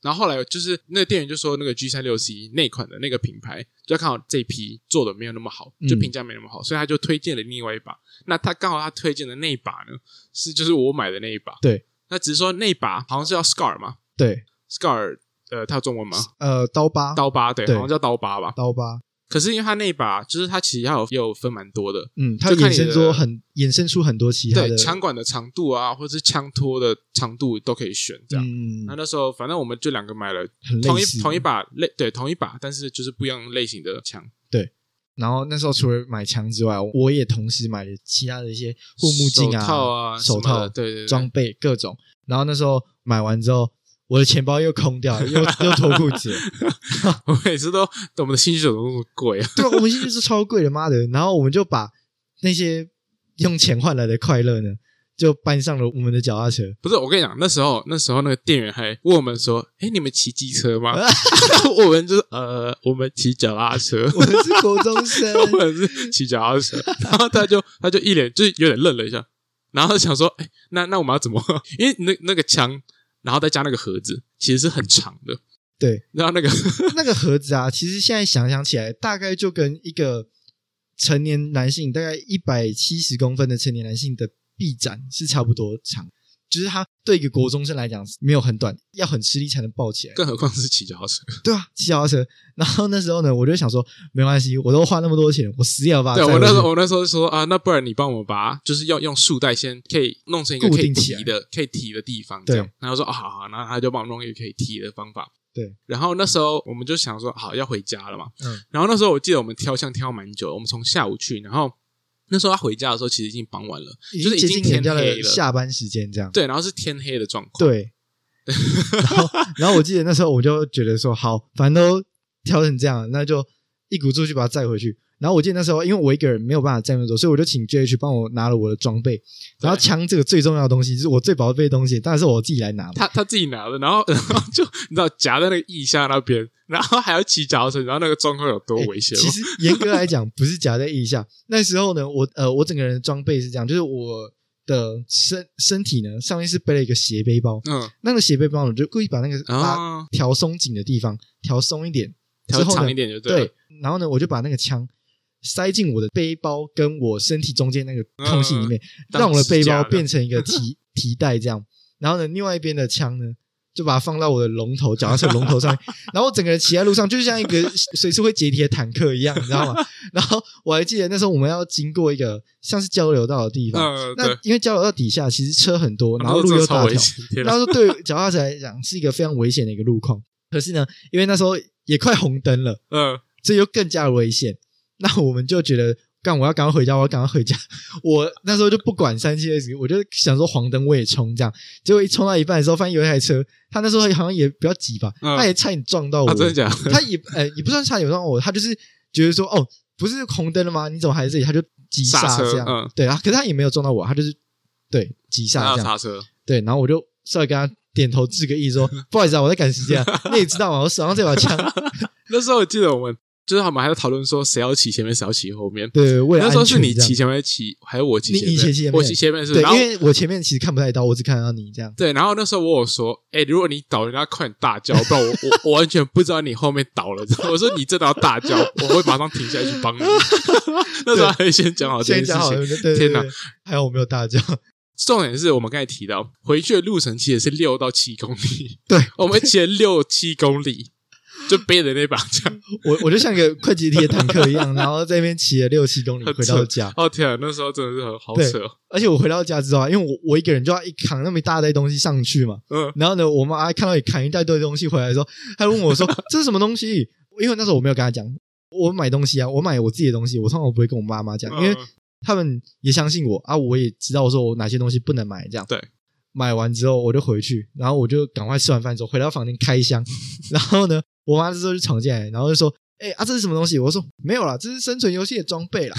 然后后来就是那个店员就说，那个 G 三六 C 那款的那个品牌，就看好这批做的没有那么好，就嗯评价没那么好，所以他就推荐了另外一把。那他刚好他推荐的那一把呢，是就是我买的那一把。对，那只是说那一把好像是叫 Scar 嘛对，，Scar 呃，它有中文吗？呃，刀疤，刀疤对，对好像叫刀疤吧。刀疤，可是因为它那一把就是它其实还有也有分蛮多的，嗯，它衍生出很衍生出很多其他的对枪管的长度啊，或者是枪托的长度都可以选这样。嗯那，那时候反正我们就两个买了同一很类似。同一把类对同一把，但是就是不一样类型的枪，对。然后那时候除了买枪之外，我也同时买了其他的一些护目镜手套啊，手套、对。装备各种。然后那时候买完之后，我的钱包又空掉了，又 又脱裤子。我每次都我们的兴趣手都那么贵啊，对啊，我们现在是超贵的，妈的！然后我们就把那些用钱换来的快乐呢，就搬上了我们的脚踏车。不是我跟你讲，那时候那时候那个店员还问我们说：“哎，你们骑机车吗？”我们就是呃，我们骑脚踏车，我们是国中生，我们是骑脚踏车，然后他就他就一脸就是有点愣了一下，然后想说：“哎，那那我们要怎么？因为那那个枪，然后再加那个盒子，其实是很长的，对，然后那个 那个盒子啊，其实现在想想起来，大概就跟一个成年男性大概一百七十公分的成年男性的臂展是差不多长，就是它对一个国中生来讲没有很短，要很吃力才能抱起来。更何况是骑脚踏车。对啊，骑脚踏车。然后那时候呢，我就想说，没关系，我都花那么多钱，我死也要把它对我那时候我那时候说啊，那不然你帮我把就是要用束带先可以弄成一个可以固定起的可以提的地方，对这样。然后说啊好好，然后他就帮我弄一个可以提的方法。对，然后那时候我们就想说好要回家了嘛，嗯，然后那时候我记得我们挑箱挑蛮久，我们从下午去，然后那时候他回家的时候其实已经傍晚了，就是已经天黑了，下班时间这样。对，然后是天黑的状况，对，然后然后我记得那时候我就觉得说，好，反正都挑成这样，那就一鼓作气把它载回去。然后我记得那时候，因为我一个人没有办法站那么多，所以我就请 JH 帮我拿了我的装备。然后枪这个最重要的东西，就是我最宝贝的东西，当然是我自己来拿嘛。他他自己拿的，然后 然后就你知道夹在那个腋下那边，然后还要骑脚踏车，然后那个状况有多危险吗？其实严格来讲，不是夹在腋下。那时候呢，我呃，我整个人的装备是这样，就是我的身身体呢上面是背了一个斜背包，嗯那个斜背包呢，我就故意把那个拉啊，调松紧的地方调松一点，调长一点就对对，然后呢，我就把那个枪塞进我的背包跟我身体中间那个空隙里面，当让我的背包变成一个提 提袋这样。然后呢，另外一边的枪呢，就把它放到我的龙头脚踏车龙头上面。然后我整个人骑在路上，就像一个 随时会解体的坦克一样，你知道吗？然后我还记得那时候我们要经过一个像是交流道的地方，嗯，那因为交流道底下其实车很多，然后路又大条，然后说对脚踏车来讲是一个非常危险的一个路况。可是呢，因为那时候也快红灯了，嗯，所以又更加危险。那我们就觉得，干我要赶快回家，我要赶快回家。我那时候就不管三七二十一，我就想说黄灯我也冲这样。结果一冲到一半的时候，发现有一台车，他那时候好像也比较急吧，嗯他也差点撞到我。啊，真的假的？他也呃也不算差点撞到我，他就是觉得说哦，不是红灯了吗？你怎么还在这里？他就急刹这样。嗯对啊，可是他也没有撞到我，他就是对急刹这样。刹车，对，然后我就稍微跟他点头致个意，说 不好意思啊，我在赶时间啊。你也知道嘛，我手上这把枪，那时候我记得我们就是他们还在讨论说谁要骑前面，谁要骑后面。对，为了那时候是你骑前面骑，还是我骑前面？你你骑前面我骑前面是因为我前面其实看不太到，我只看到你这样。对，然后那时候我有说，哎，如果你倒，人家快点大叫，不然我我我完全不知道你后面倒了。我说你真的要大叫，我会马上停下来去帮你。那时候还先讲好这件事情。天哪！还好我没有大叫。重点是我们刚才提到，回去的路程其实是六到七公里，对我们骑了六七公里，就背着那把枪。我我就像个快捷铁坦克一样，然后在那边骑了六七公里回到家。哦天啊，那时候真的是很好扯哦。而且我回到家之后啊，因为我我一个人就要一扛那么一大堆东西上去嘛。嗯，然后呢，我妈看到你扛一大堆东西回来的时候，她问我说：“这是什么东西？”因为那时候我没有跟她讲，我买东西啊，我买我自己的东西，我通常不会跟我妈妈讲，因为嗯他们也相信我啊，我也知道说我哪些东西不能买，这样。对。买完之后我就回去，然后我就赶快吃完饭之后回到房间开箱，然后呢，我妈这时候就闯进来，然后就说：“哎、啊，这是什么东西？我说没有啦，这是生存游戏的装备啦。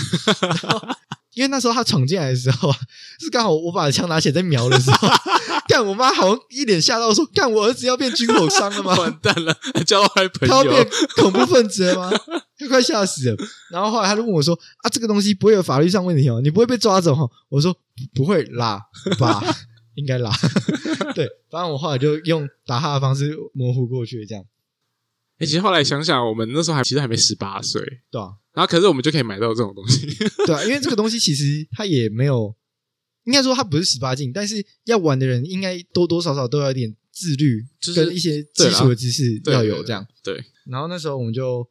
然后 因为那时候他闯进来的时候啊，是刚好我把枪拿起来在瞄的时候，干我妈好像一脸吓到说：“干我儿子要变军火商了吗？完蛋了，交到坏朋友他要变友。恐怖分子了吗？”他快吓死了。然后后来他就问我说：“啊，这个东西不会有法律上问题哦，你不会被抓走哈？”我说：“不会啦，吧，应该啦。”对，反正我后来就用打他的方式模糊过去，这样哎、其实后来想想，我们那时候还其实还没十八岁，对啊，然后可是我们就可以买到这种东西。对啊，因为这个东西其实它也没有，应该说它不是十八禁，但是要玩的人应该多多少少都要有点自律，就是跟一些基础的知识要有这样。对，然后那时候我们就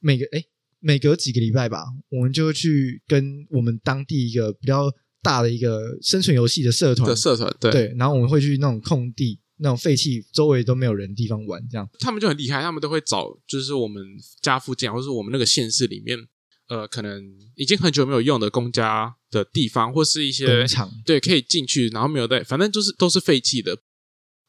每个哎每隔几个礼拜吧，我们就会去跟我们当地一个比较大的一个生存游戏的社团的，社团，对，对，然后我们会去那种空地、那种废弃、周围都没有人的地方玩，这样。他们就很厉害，他们都会找就是我们家附近，或是我们那个县市里面，呃，可能已经很久没有用的公家的地方，或是一些工厂对可以进去，然后没有带，反正就是都是废弃的。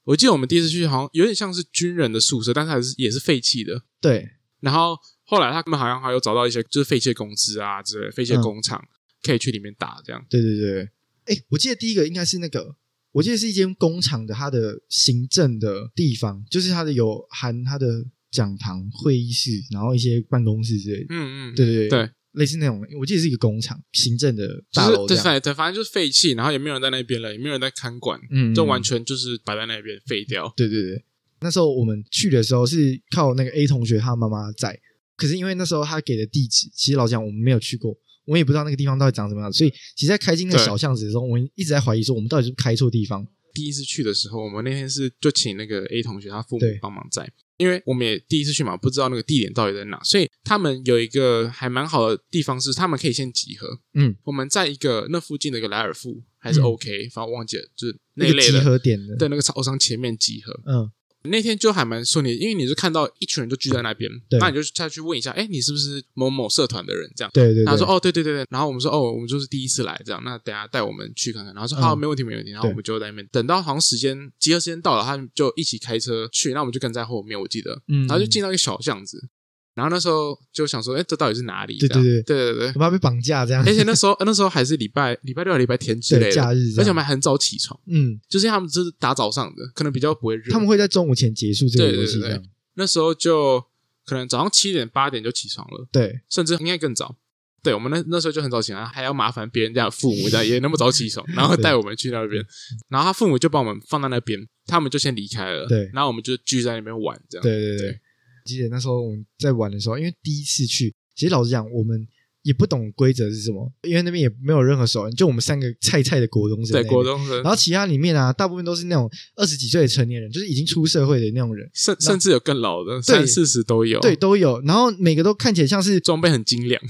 我记得我们第一次去，好像有点像是军人的宿舍，但是还是也是废弃的。对，然后后来他们好像还有找到一些就是废弃的公司啊之类的废弃工厂，可以去里面打这样。对对对，哎，我记得第一个应该是那个，我记得是一间工厂的它的行政的地方，就是它的有含它的讲堂、会议室，然后一些办公室之类的。嗯嗯，对对对对，类似那种，我记得是一个工厂行政的大楼这样。对对对，反正就是废弃，然后也没有人在那边了，也没有人在看管，嗯，就嗯完全就是摆在那边废掉。对对对。那时候我们去的时候是靠那个 A 同学他妈妈在，可是因为那时候他给的地址，其实老实讲我们没有去过，我们也不知道那个地方到底长什么样子，所以其实，在开进那个小巷子的时候，我们一直在怀疑说我们到底是开错地方。第一次去的时候，我们那天是就请那个 A 同学他父母帮忙在，因为我们也第一次去嘛，不知道那个地点到底在哪，所以他们有一个还蛮好的地方是，他们可以先集合。嗯，我们在一个那附近的一个莱尔富还是嗯 OK，、反正我忘记了，就是那那个集合点的，在那个超商前面集合。嗯，那天就还蛮顺利，因为你是看到一群人都聚在那边，那你就下去问一下，哎，你是不是某某社团的人？这样。对对对，然后说哦，对对对对，然后我们说哦，我们就是第一次来，这样，那等下带我们去看看。然后说嗯好，没问题没问题。然后我们就在那边等到好像时间集合时间到了，他们就一起开车去，那我们就跟在后面，我记得，嗯，然后就进到一个小巷子，然后那时候就想说，哎，这到底是哪里？对这样。对。对对对。我。怕被绑架这样，而且那时候那时候还是礼拜礼拜六、礼拜天之类的，假日而且我们还很早起床，嗯，就是他们就是打早上的，可能比较不会热。他们会在中午前结束这个对对对游戏那时候就可能早上七点八点就起床了，对。甚至应该更早。对我们那那时候就很早起来，还要麻烦别人家的父母这样也那么早起床，然后带我们去那边，然后他父母就把我们放在那边，他们就先离开了，对。然后我们就聚在那边玩这样，对对对。对。记得那时候我们在玩的时候，因为第一次去，其实老实讲，我们也不懂规则是什么，因为那边也没有任何熟人，就我们三个菜菜的国中生对。国中生然，后其他里面啊，大部分都是那种二十几岁的成年人，就是已经出社会的那种人，甚甚至有更老的，三四十都有，对，，都有。然后每个都看起来像是装备很精良。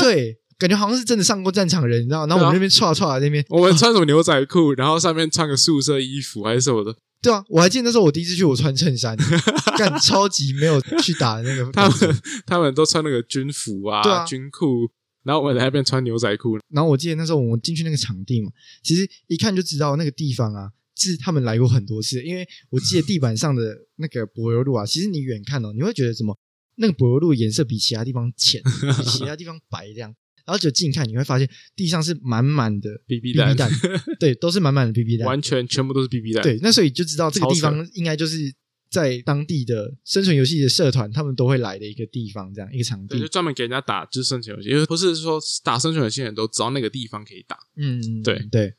对，感觉好像是真的上过战场人，你知道？然后我们那边唰唰那边，我们穿什么牛仔裤，然后上面穿个宿舍衣服还是什么的，对啊，我还记得那时候我第一次去，我穿衬衫，干超级没有去打的那个他。们他们都穿那个军服啊，对啊军裤，然后我们在那边穿牛仔裤，然后我记得那时候我们进去那个场地嘛，其实一看就知道那个地方啊，是他们来过很多次。因为我记得地板上的那个柏油路啊，其实你远看哦，你会觉得什么？那个柏油路颜色比其他地方浅，比其他地方白这样。然后就近看，你会发现地上是满满的 BB 弹弹，对，都是满满的 BB 弹。完全全部都是 BB 弹，对，那所以就知道这个地方应该就是在当地的生存游戏的社团，他们都会来的一个地方，这样一个场对，就地。专门给人家打就是生存游戏，因为不是说打生存游戏的人都知道那个地方可以打。嗯，对对，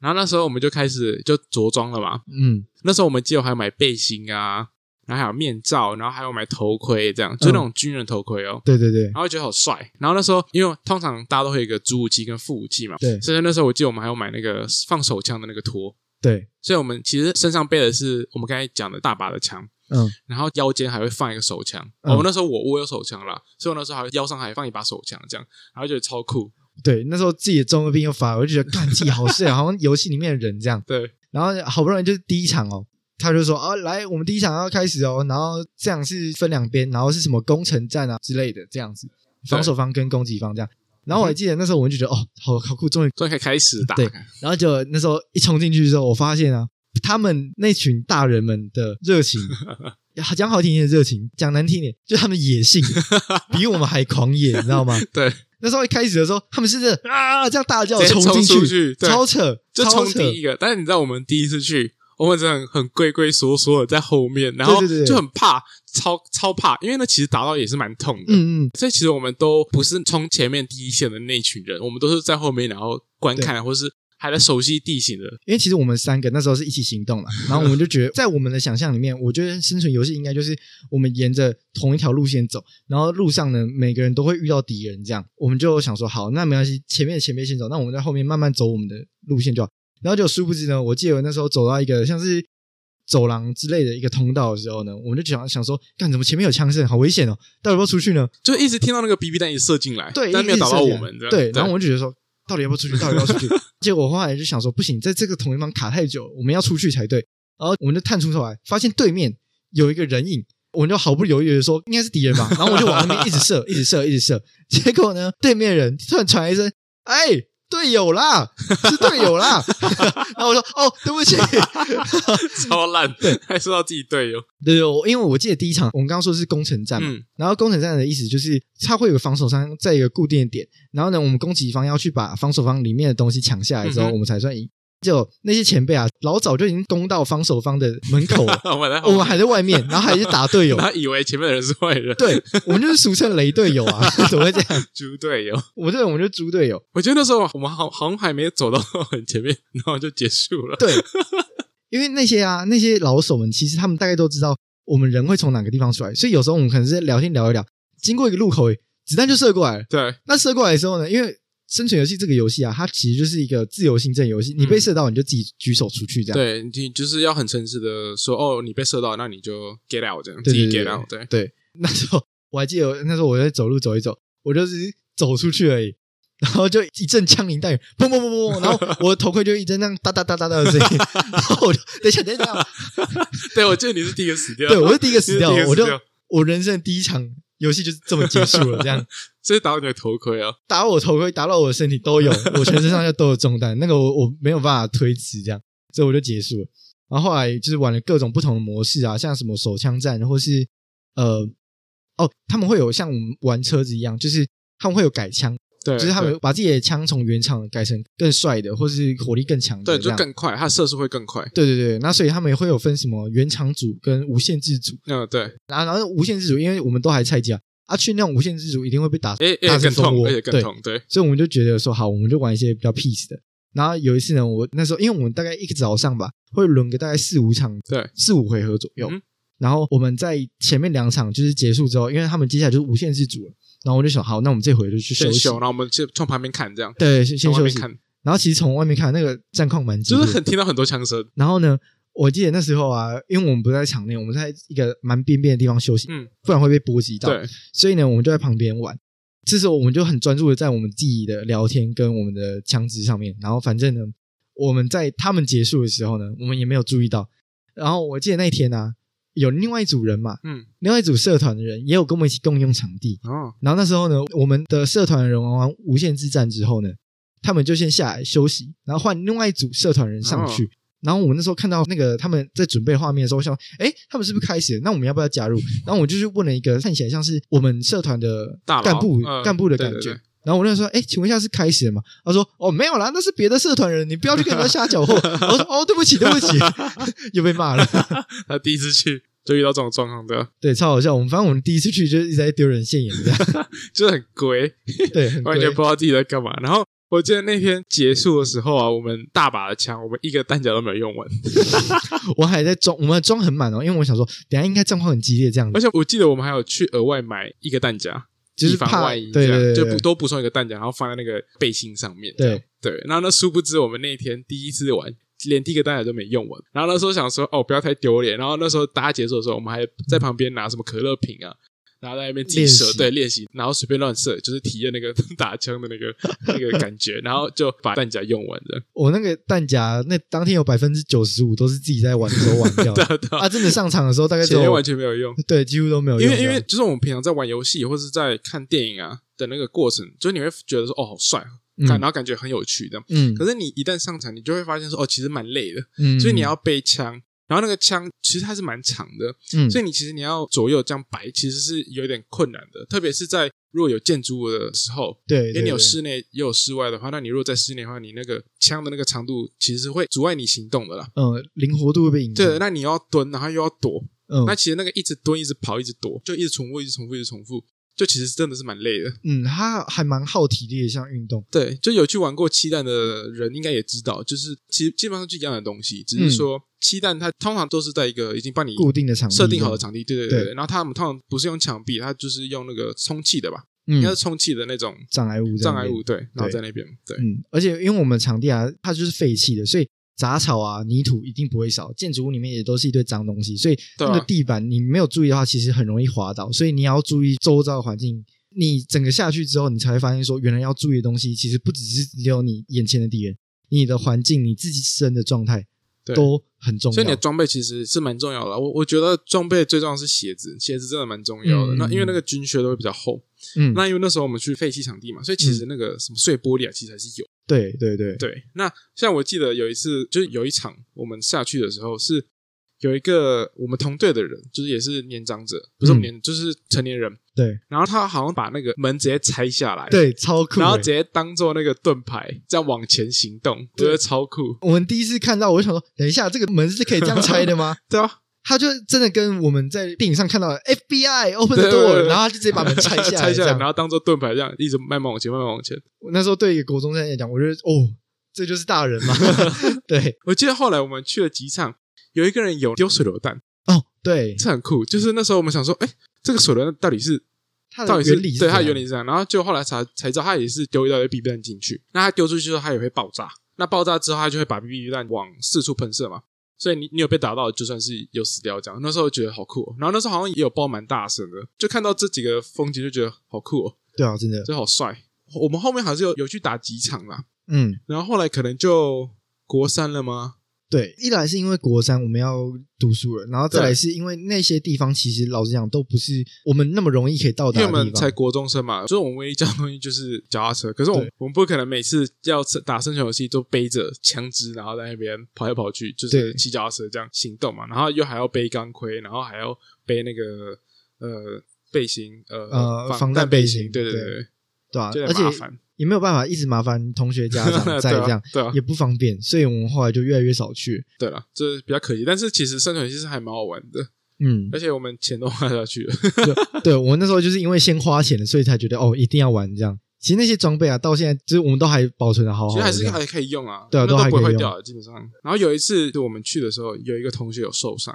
然后那时候我们就开始就着装了嘛，嗯，那时候我们记得还有买背心啊，然后还有面罩，然后还有买头盔，这样就那种军人头盔哦。对对对。然，后觉得好帅，然后那时候因为通常大家都会有一个主武器跟副武器嘛，对。所以那时候我记得我们还有买那个放手枪的那个托，对，所以我们其实身上背的是我们刚才讲的大把的枪，嗯，然后腰间还会放一个手枪。嗯。哦，那时候我我有手枪啦，所以我那时候还腰上还放一把手枪，这样，然后觉得超酷。对，那时候自己的中二病又发，我就觉得干自己好帅啊，好像游戏里面的人这样。对，然后好不容易就是第一场哦，他就说啊，来，我们第一场要开始哦，然后这样是分两边，然后是什么攻城战啊之类的，这样子，防守方跟攻击方这样。然后我还记得那时候我们就觉得哦，好好酷，终于，终于可以开始 打。对然后就那时候一冲进去之后，我发现啊，他们那群大人们的热情，讲好听一点热情，讲难听一点，就他们野性 比我们还狂野，你知道吗？对，那时候一开始的时候，他们是这啊这样大叫冲冲进出去超扯，就超扯冲第一个。但是你知道，我们第一次去，我们真的很很龟龟缩缩的在后面，然后就很怕，超超怕，因为那其实打到也是蛮痛的。嗯嗯，所以其实我们都不是冲前面第一线的那一群人，我们都是在后面，然后观看，或是还在熟悉地形的。因为其实我们三个那时候是一起行动了，然后我们就觉得，在我们的想象里面，我觉得生存游戏应该就是我们沿着同一条路线走，然后路上呢每个人都会遇到敌人，这样我们就想说，好，那没关系，前面的前面先走，那我们在后面慢慢走我们的路线就好。然后就殊不知呢，我记得我那时候走到一个像是走廊之类的一个通道的时候呢，我们就想想说，干怎么前面有枪声，好危险哦，到底要不要出去呢？就一直听到那个 BB 弹一直射进来，对，但没有打到我们，对，然后我们就觉得说，到底要不要出去？到底要不要出去？结果我后来就想说，不行，在这个同一方卡太久，我们要出去才对。然后我们就探出头来，发现对面有一个人影，我们就毫不犹豫的说，应该是敌人吧。然后我就往那边一直射，一直射，一直射。结果呢，对面人突然传来一声：“哎，队友啦，是队友啦。”然后我说：“哦，对不起。”超烂，还说到自己队友，对对，我因为我记得第一场我们刚刚说是攻城战嘛，嗯然后攻城战的意思就是它会有个防守商在一个固定的点，然后呢，我们攻击方要去把防守方里面的东西抢下来之后，嗯我们才算赢。就那些前辈啊，老早就已经攻到防守方的门口了，我们还在外面，然后还去打队友。他以为前面的人是坏人，对，我们就是俗称雷队友啊，怎么会这样？猪队友。我这我们就猪队友。我觉得那时候我们好好像还没走到很前面，然后就结束了。对，因为那些啊，那些老手们，其实他们大概都知道我们人会从哪个地方出来，所以有时候我们可能是聊天聊一聊，经过一个路口，子弹就射过来了。对，那射过来的时候呢，因为生存游戏这个游戏啊，它其实就是一个自由行政游戏，你被射到你就自己举手出去这样。对你就是要很诚实的说，哦，你被射到，那你就 get out 这样，自己 get out。对，对，那时候我还记得，那时候我在走路走一走，我就是走出去而已。然后就一阵枪林弹雨，砰砰砰砰砰，然后我的头盔就一阵那样哒哒哒哒哒的声音，然后我就等一下等一下，对，我记得你是第一个死掉，对我是第一个死掉我就我人生的第一场游戏就是这么结束了，这样 所以打到你的头盔啊。打我头盔，打到我的身体都有，我全身上下都有中弹，那个我我没有办法推迟，这样，所以我就结束了。然后后来就是玩了各种不同的模式啊，像什么手枪战，或是呃哦，他们会有像我们玩车子一样，就是他们会有改枪，对，就是他们把自己的枪从原厂改成更帅的，或是火力更强的，对就更快，它的射速会更快。对对对。那所以他们也会有分什么原厂组跟无限制组，嗯，对，然后然后无限制组，因为我们都还菜鸡啊，啊去那种无限制组一定会被打而打且更痛，成蜂窝，对而且更痛。对，所以我们就觉得说好，我们就玩一些比较 peace 的。然后有一次呢，我那时候因为我们大概一个早上吧，会轮个大概四五场，对，四五回合左右。嗯然后我们在前面两场就是结束之后，因为他们接下来就是无限制组了，然后我就想好，那我们这回就去休息。然后我们就从旁边看，这样对，先先休息。从外面看，然后其实从外面看那个战况蛮激就烈的，是很听到很多枪声。然后呢，我记得那时候啊，因为我们不在场内，我们在一个蛮边边的地方休息，嗯，不然会被波及到。对，所以呢，我们就在旁边玩。这时候我们就很专注的在我们自己的聊天跟我们的枪支上面。然后反正呢，我们在他们结束的时候呢，我们也没有注意到。然后我记得那一天呢、啊，有另外一组人嘛，嗯，另外一组社团的人也有跟我们一起共用场地。哦，然后那时候呢，我们的社团的人玩完无限之战之后呢，他们就先下来休息，然后换另外一组社团人上去。然后我们那时候看到那个他们在准备画面的时候，我想，哎，他们是不是开始了？那我们要不要加入？然后我就去问了一个看起来像是我们社团的干部、嗯干部的感觉。对对对然后我那时候说，哎，请问一下是开始了吗？他说，哦，没有啦，那是别的社团人，你不要去跟人家瞎搅和。我说，哦，对不起，对不起，又被骂了。他第一次去就遇到这种状况的，对，超好笑。我们反正我们第一次去就一直在丢人现眼，这样就是很龟，对，很完全不知道自己在干嘛。然后我记得那天结束的时候啊，我们大把的枪，我们一个弹夹都没有用完，我还在装，我们装很满哦，因为我想说，等一下应该状况很激烈这样子，而且我记得我们还有去额外买一个弹夹，就是怕万一这样，就不多补充一个弹夹，然后放在那个背心上面。对对，然后那，殊不知我们那天第一次玩。连第一个弹夹都没用完，然后那时候想说哦，不要太丢脸。然后那时候大家结束的时候，我们还在旁边拿什么可乐瓶啊，然后在那边自己射，对，练习，然后随便乱射，就是体验那个 打枪的那个那个 感觉，然后就把弹夹用完的。我那个弹夹，那当天有百分之九十五都是自己在玩的时候玩掉 对的啊对啊啊，真的上场的时候大概前面完全没有用，对，几乎都没有用，因为因为就是我们平常在玩游戏或是在看电影啊的那个过程，就是你会觉得说哦好帅，嗯感然后感觉很有趣这样。嗯可是你一旦上场，你就会发现说，哦，其实蛮累的，嗯，所以你要背枪，然后那个枪其实它是蛮长的，嗯，所以你其实你要左右这样摆，其实是有点困难的，特别是在如果有建筑物的时候。对，因为你有室内也有室外的话，那你如果在室内的话，你那个枪的那个长度其实是会阻碍你行动的啦。嗯灵活度会被影响。对，那你又要蹲，然后又要躲，嗯那其实那个一直蹲、一直跑、一直躲，就一直重复、一直重复、一直重复，就其实真的是蛮累的。嗯，它还蛮耗体力的一项运动。对，就有去玩过气弹的人应该也知道，就是其实基本上是一样的东西，只嗯是说气弹它通常都是在一个已经帮你固定的场地设定好的场地，对对对。然后他们通常不是用墙壁，它就是用那个充气的吧，嗯应该是充气的那种障碍物障碍物，对，然后在那边，对，嗯，而且因为我们场地啊，它就是废弃的，所以杂草啊、泥土一定不会少。建筑物里面也都是一堆脏东西，所以那个地板你没有注意的话，其实很容易滑倒。所以你要注意周遭的环境。你整个下去之后，你才会发现说，原来要注意的东西，其实不只是只有你眼前的敌人，你的环境、你自己身的状态对都很重要。所以你的装备其实是蛮重要的。我我觉得装备最重要的是鞋子，鞋子真的蛮重要的。嗯那因为那个军靴都会比较厚，嗯，那因为那时候我们去废弃场地嘛，所以其实那个什么碎玻璃啊，其实还是有。对对对，对，那像我记得有一次，就是有一场我们下去的时候，是有一个我们同队的人，就是也是年长者，不是我们年，就是成年人。对然后他好像把那个门直接拆下来，，对，超酷欸。然后直接当做那个盾牌，这样往前行动，我觉得超酷。我们第一次看到，我就想说，等一下，这个门是可以这样拆的吗？对啊，他就真的跟我们在电影上看到的 FBI open the door，然后他就直接把门拆下来，拆下来，然后当做盾牌，这样一直慢慢往前，慢慢往前。我那时候对一个国中生来讲，我觉得哦，这就是大人嘛。对，我记得后来我们去了几场，有一个人有丢水榴弹，哦，对，这很酷。就是那时候我们想说，哎，这个水榴弹到底是它到底是对它的原理是这样，然后就后来才才知道，它也是丢一大堆 BB 弹进去。那它丢出去之后，它也会爆炸。那爆炸之后，它就会把 BB 弹往四处喷射嘛。所以你你有被打到，就算是有死掉这样。那时候觉得好酷、哦，然后那时候好像也有爆蛮大声的，就看到这几个风景就觉得好酷哦，对啊，真的，就好帅。我们后面还是有有去打几场啦，嗯，然后后来可能就国三了吗？对，一来是因为国三我们要读书了，然后再来是因为那些地方其实老实讲都不是我们那么容易可以到因为我达的地方。们才国中生嘛，所以我们唯一教的东西就是脚踏车。可是我们我们不可能每次要打生存游戏都背着枪支，然后在那边跑来跑去，就是骑脚踏车这样行动嘛。然后又还要背钢盔，然后还要背那个呃背心，呃防呃防弹背背心对对对，对啊，而且点麻烦。也没有办法一直麻烦同学家长 在这样，对啊也不方便，所以我们后来就越来越少去。对了，这比较可惜。但是其实生存其实还蛮好玩的，嗯，而且我们钱都花下去了。就对 我那时候就是因为先花钱了，所以才觉得哦一定要玩这样。其实那些装备啊，到现在就是我们都还保存的好好的。其实还是还可以用啊，对啊都都还可以用不会掉的，基本上。然后有一次就我们去的时候，有一个同学有受伤，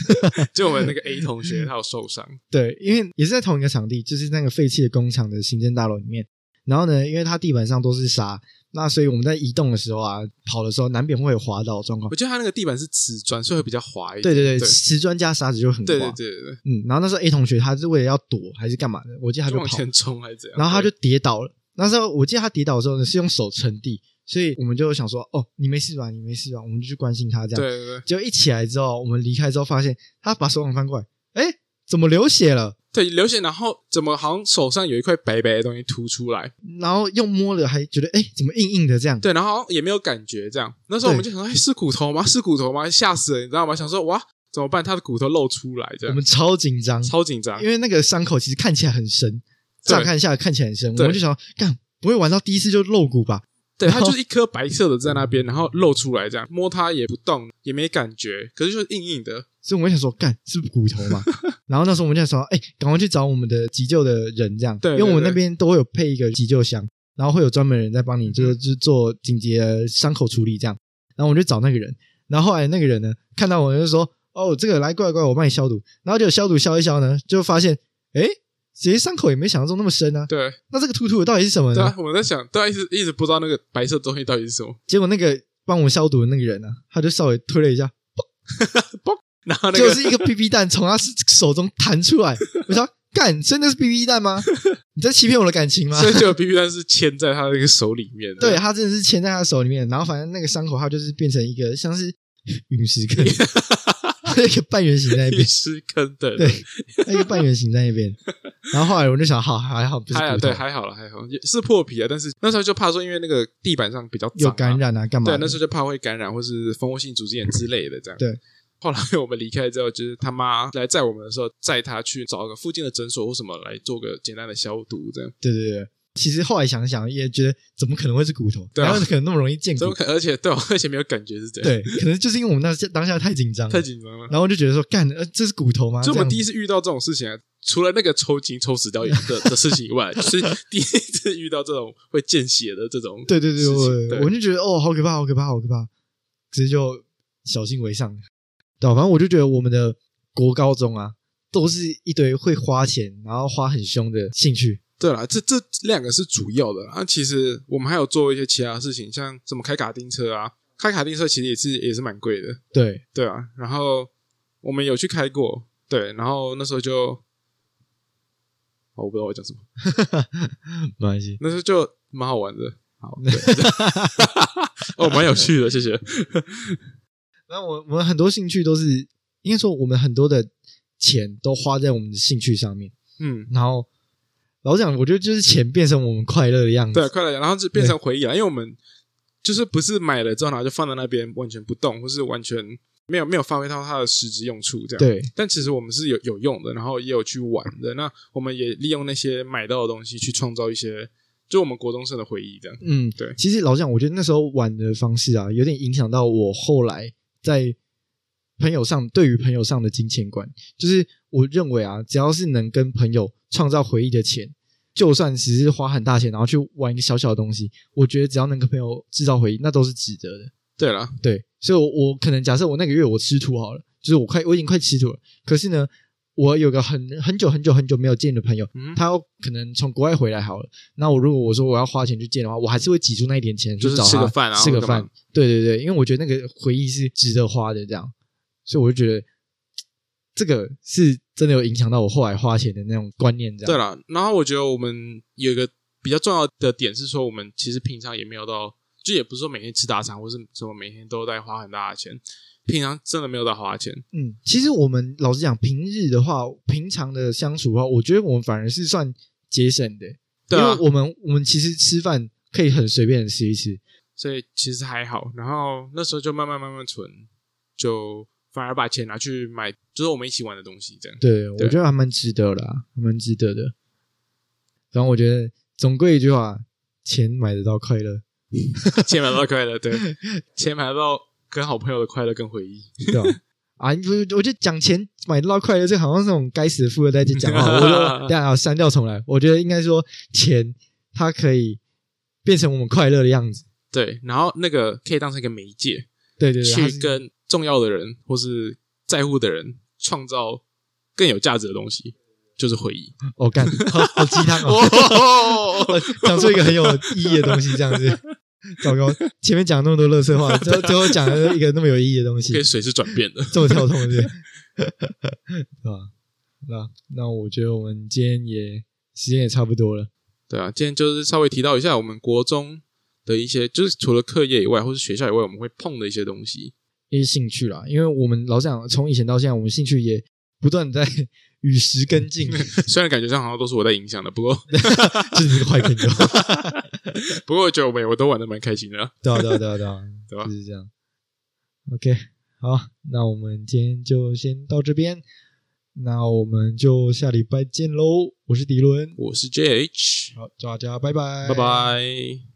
就我们那个 A 同学他有受伤，对，因为也是在同一个场地，就是那个废弃的工厂的行政大楼里面。然后呢，因为它地板上都是沙，那所以我们在移动的时候啊，跑的时候难免会有滑倒状况我。觉得它那个地板是瓷砖，所以会比较滑一点。对对对，瓷砖加沙子就很滑。对对对嗯，然后那时候 A 同学他是为了要躲还是干嘛的，我记得他就跑，就往前冲还是怎样？然后他就跌倒了。那时候我记得他跌倒的时候呢，是用手撑地，所以我们就想说，哦，你没事吧？你没事吧？我们就去关心他这样。对对对结果一起来之后，我们离开之后发现他把手掌翻过来，哎，怎么流血了？对流血，然后怎么好像手上有一块白白的东西凸出来？然后又摸了还觉得，哎，怎么硬硬的这样？对，然后也没有感觉，这样。那时候我们就想说，哎，是骨头吗？是骨头吗？吓死了，你知道吗？想说哇，怎么办？他的骨头露出来，这样 我们超紧张，超紧张因。为那个伤口其实看起来很深，乍看下来看起来很深，我们就想，干不会玩到第一次就露骨吧？对，它就是一颗白色的在那边，然后露出来，这样摸它也不动，也没感觉，可是就是硬硬的。所以我们想说，干是不是骨头嘛？然后那时候我们就想说，哎、赶快去找我们的急救的人，这样，对对因为我们那边都会有配一个急救箱，然后会有专门人在帮你，就是就是做紧急的伤口处理这样。然后我们就找那个人，然后后来那个人呢，看到我就说，哦，这个来过来过来，我帮你消毒。然后就消毒消一消呢，就发现，哎，其实伤口也没想象中那么深啊。对那这个突突的到底是什么呢？对啊，我在想，对啊，一直一直不知道那个白色东西到底是什么。结果那个帮我消毒的那个人呢、他就稍微推了一下，然后那个就是一个 BB 弹从他手中弹出来。我说：“干，真的是 BB 弹吗？你在欺骗我的感情吗 所以就有 BB 弹是牵在他那个手里面？”的。对他真的是牵在他手里面，然后反正那个伤口，他就是变成一个像是陨石坑，一个半圆形在那边，是坑的。对，那个半圆形在那边。然后后来我就想，好还好不是还好，对，还好了，还好，也是破皮啊，但是那时候就怕说，因为那个地板上比较脏、有感，染啊，干嘛对，那时候就怕会感染或是蜂窝性组织炎之类的这样。对。后来我们离开之后，就是他妈来载我们的时候，载他去找个附近的诊所或什么来做个简单的消毒，这样。对对对。其实后来想想，也觉得怎么可能会是骨头？对啊然后可能那么容易见骨怎么？可？而且对我，而且没有感觉是这样，对，可能就是因为我们那当下太紧张，太紧张了。然后就觉得说，干，呃，这是骨头吗？就我们第一一次遇到这种事情啊，除了那个抽筋抽死掉的 的事情以外，就是第一次遇到这种会见血的这种对对对对，对我就觉得哦，好可怕，好可怕，好可怕，直接就小心为上。对吧，反正我就觉得我们的国高中啊，都是一堆会花钱，然后花很凶的兴趣。对啦，这这两个是主要的啊。其实我们还有做一些其他事情，像什么开卡丁车啊，开卡丁车其实也是也是蛮贵的，对，对啊。然后我们有去开过，对，然后那时候就，哦，我不知道我讲什么，没关系。那时候就蛮好玩的，好，对 哦，蛮有趣的，谢谢。然后我我们很多兴趣都是，应该说我们很多的钱都花在我们的兴趣上面。嗯，然后老实讲，我觉得就是钱变成我们快乐的样子。对，快乐，然后就变成回忆了，因为我们就是不是买了之后然后就放在那边完全不动，或是完全没有没有发挥到它的实质用处这样。对但其实我们是有有用的，然后也有去玩的。那我们也利用那些买到的东西去创造一些，就我们国中生的回忆这样。嗯，对其实老实讲，我觉得那时候玩的方式啊，有点影响到我后来在朋友上对于朋友上的金钱观。就是我认为啊，只要是能跟朋友创造回忆的钱，就算只是花很大钱，然后去玩一个小小的东西，我觉得只要能跟朋友制造回忆，那都是值得的。对了，对，所以我，我可能假设我那个月我吃土好了，就是我快我已经快吃土了，可是呢，我有个很很久很久很久没有见的朋友，嗯，他要可能从国外回来好了，那我如果我说我要花钱去见的话，我还是会挤出那一点钱就是去找他吃个饭啊吃个饭，对对对，因为我觉得那个回忆是值得花的，这样，所以我就觉得这个是真的有影响到我后来花钱的那种观念，这样，对了。然后我觉得我们有一个比较重要的点是说，我们其实平常也没有到，就也不是说每天吃大餐，或是什么每天都在花很大的钱，平常真的没有在花钱。嗯，其实我们老实讲，平日的话，平常的相处的话，我觉得我们反而是算节省的，对啊因为我们我们其实吃饭可以很随便的吃一吃，所以其实还好。然后那时候就慢慢慢慢存，就反而把钱拿去买，就是我们一起玩的东西，这样。对，我觉得还蛮值得啦，还蛮值得的。反正我觉得总归一句话，钱买得到快乐，钱买到快乐，对，钱买到跟好朋友的快乐跟回忆。对吧？啊，不是，我觉得讲钱买得到快乐，这好像是那种该死的富二代在讲话。我就 等一下啊删掉重来。我觉得应该说，钱它可以变成我们快乐的样子。对，然后那个可以当成一个媒介，对对对，去跟重要的人或是在乎的人创造更有价值的东西，就是回忆。哦干，好好鸡汤哦。哦，讲出一个很有意义的东西，这样子。糟糕，前面讲那么多乐色话，最后最后讲了一个那么有意义的东西可以，随时转变的。这么跳动，是不是？是吧？那那我觉得我们今天也时间也差不多了。对啊，今天就是稍微提到一下我们国中的一些，就是除了课业以外，或是学校以外，我们会碰的一些东西。一些兴趣啦，因为我们老实讲，从以前到现在，我们兴趣也不断在 与时跟进，虽然感觉上好像都是我在影响的，不过 就是你个坏朋友，不过我觉得我们也我都玩的蛮开心的啊。对啊对啊对啊对啊，对吧就是这样。OK，好，那我们今天就先到这边，那我们就下礼拜见喽。我是迪伦，我是 JH，好，大家拜拜，拜拜。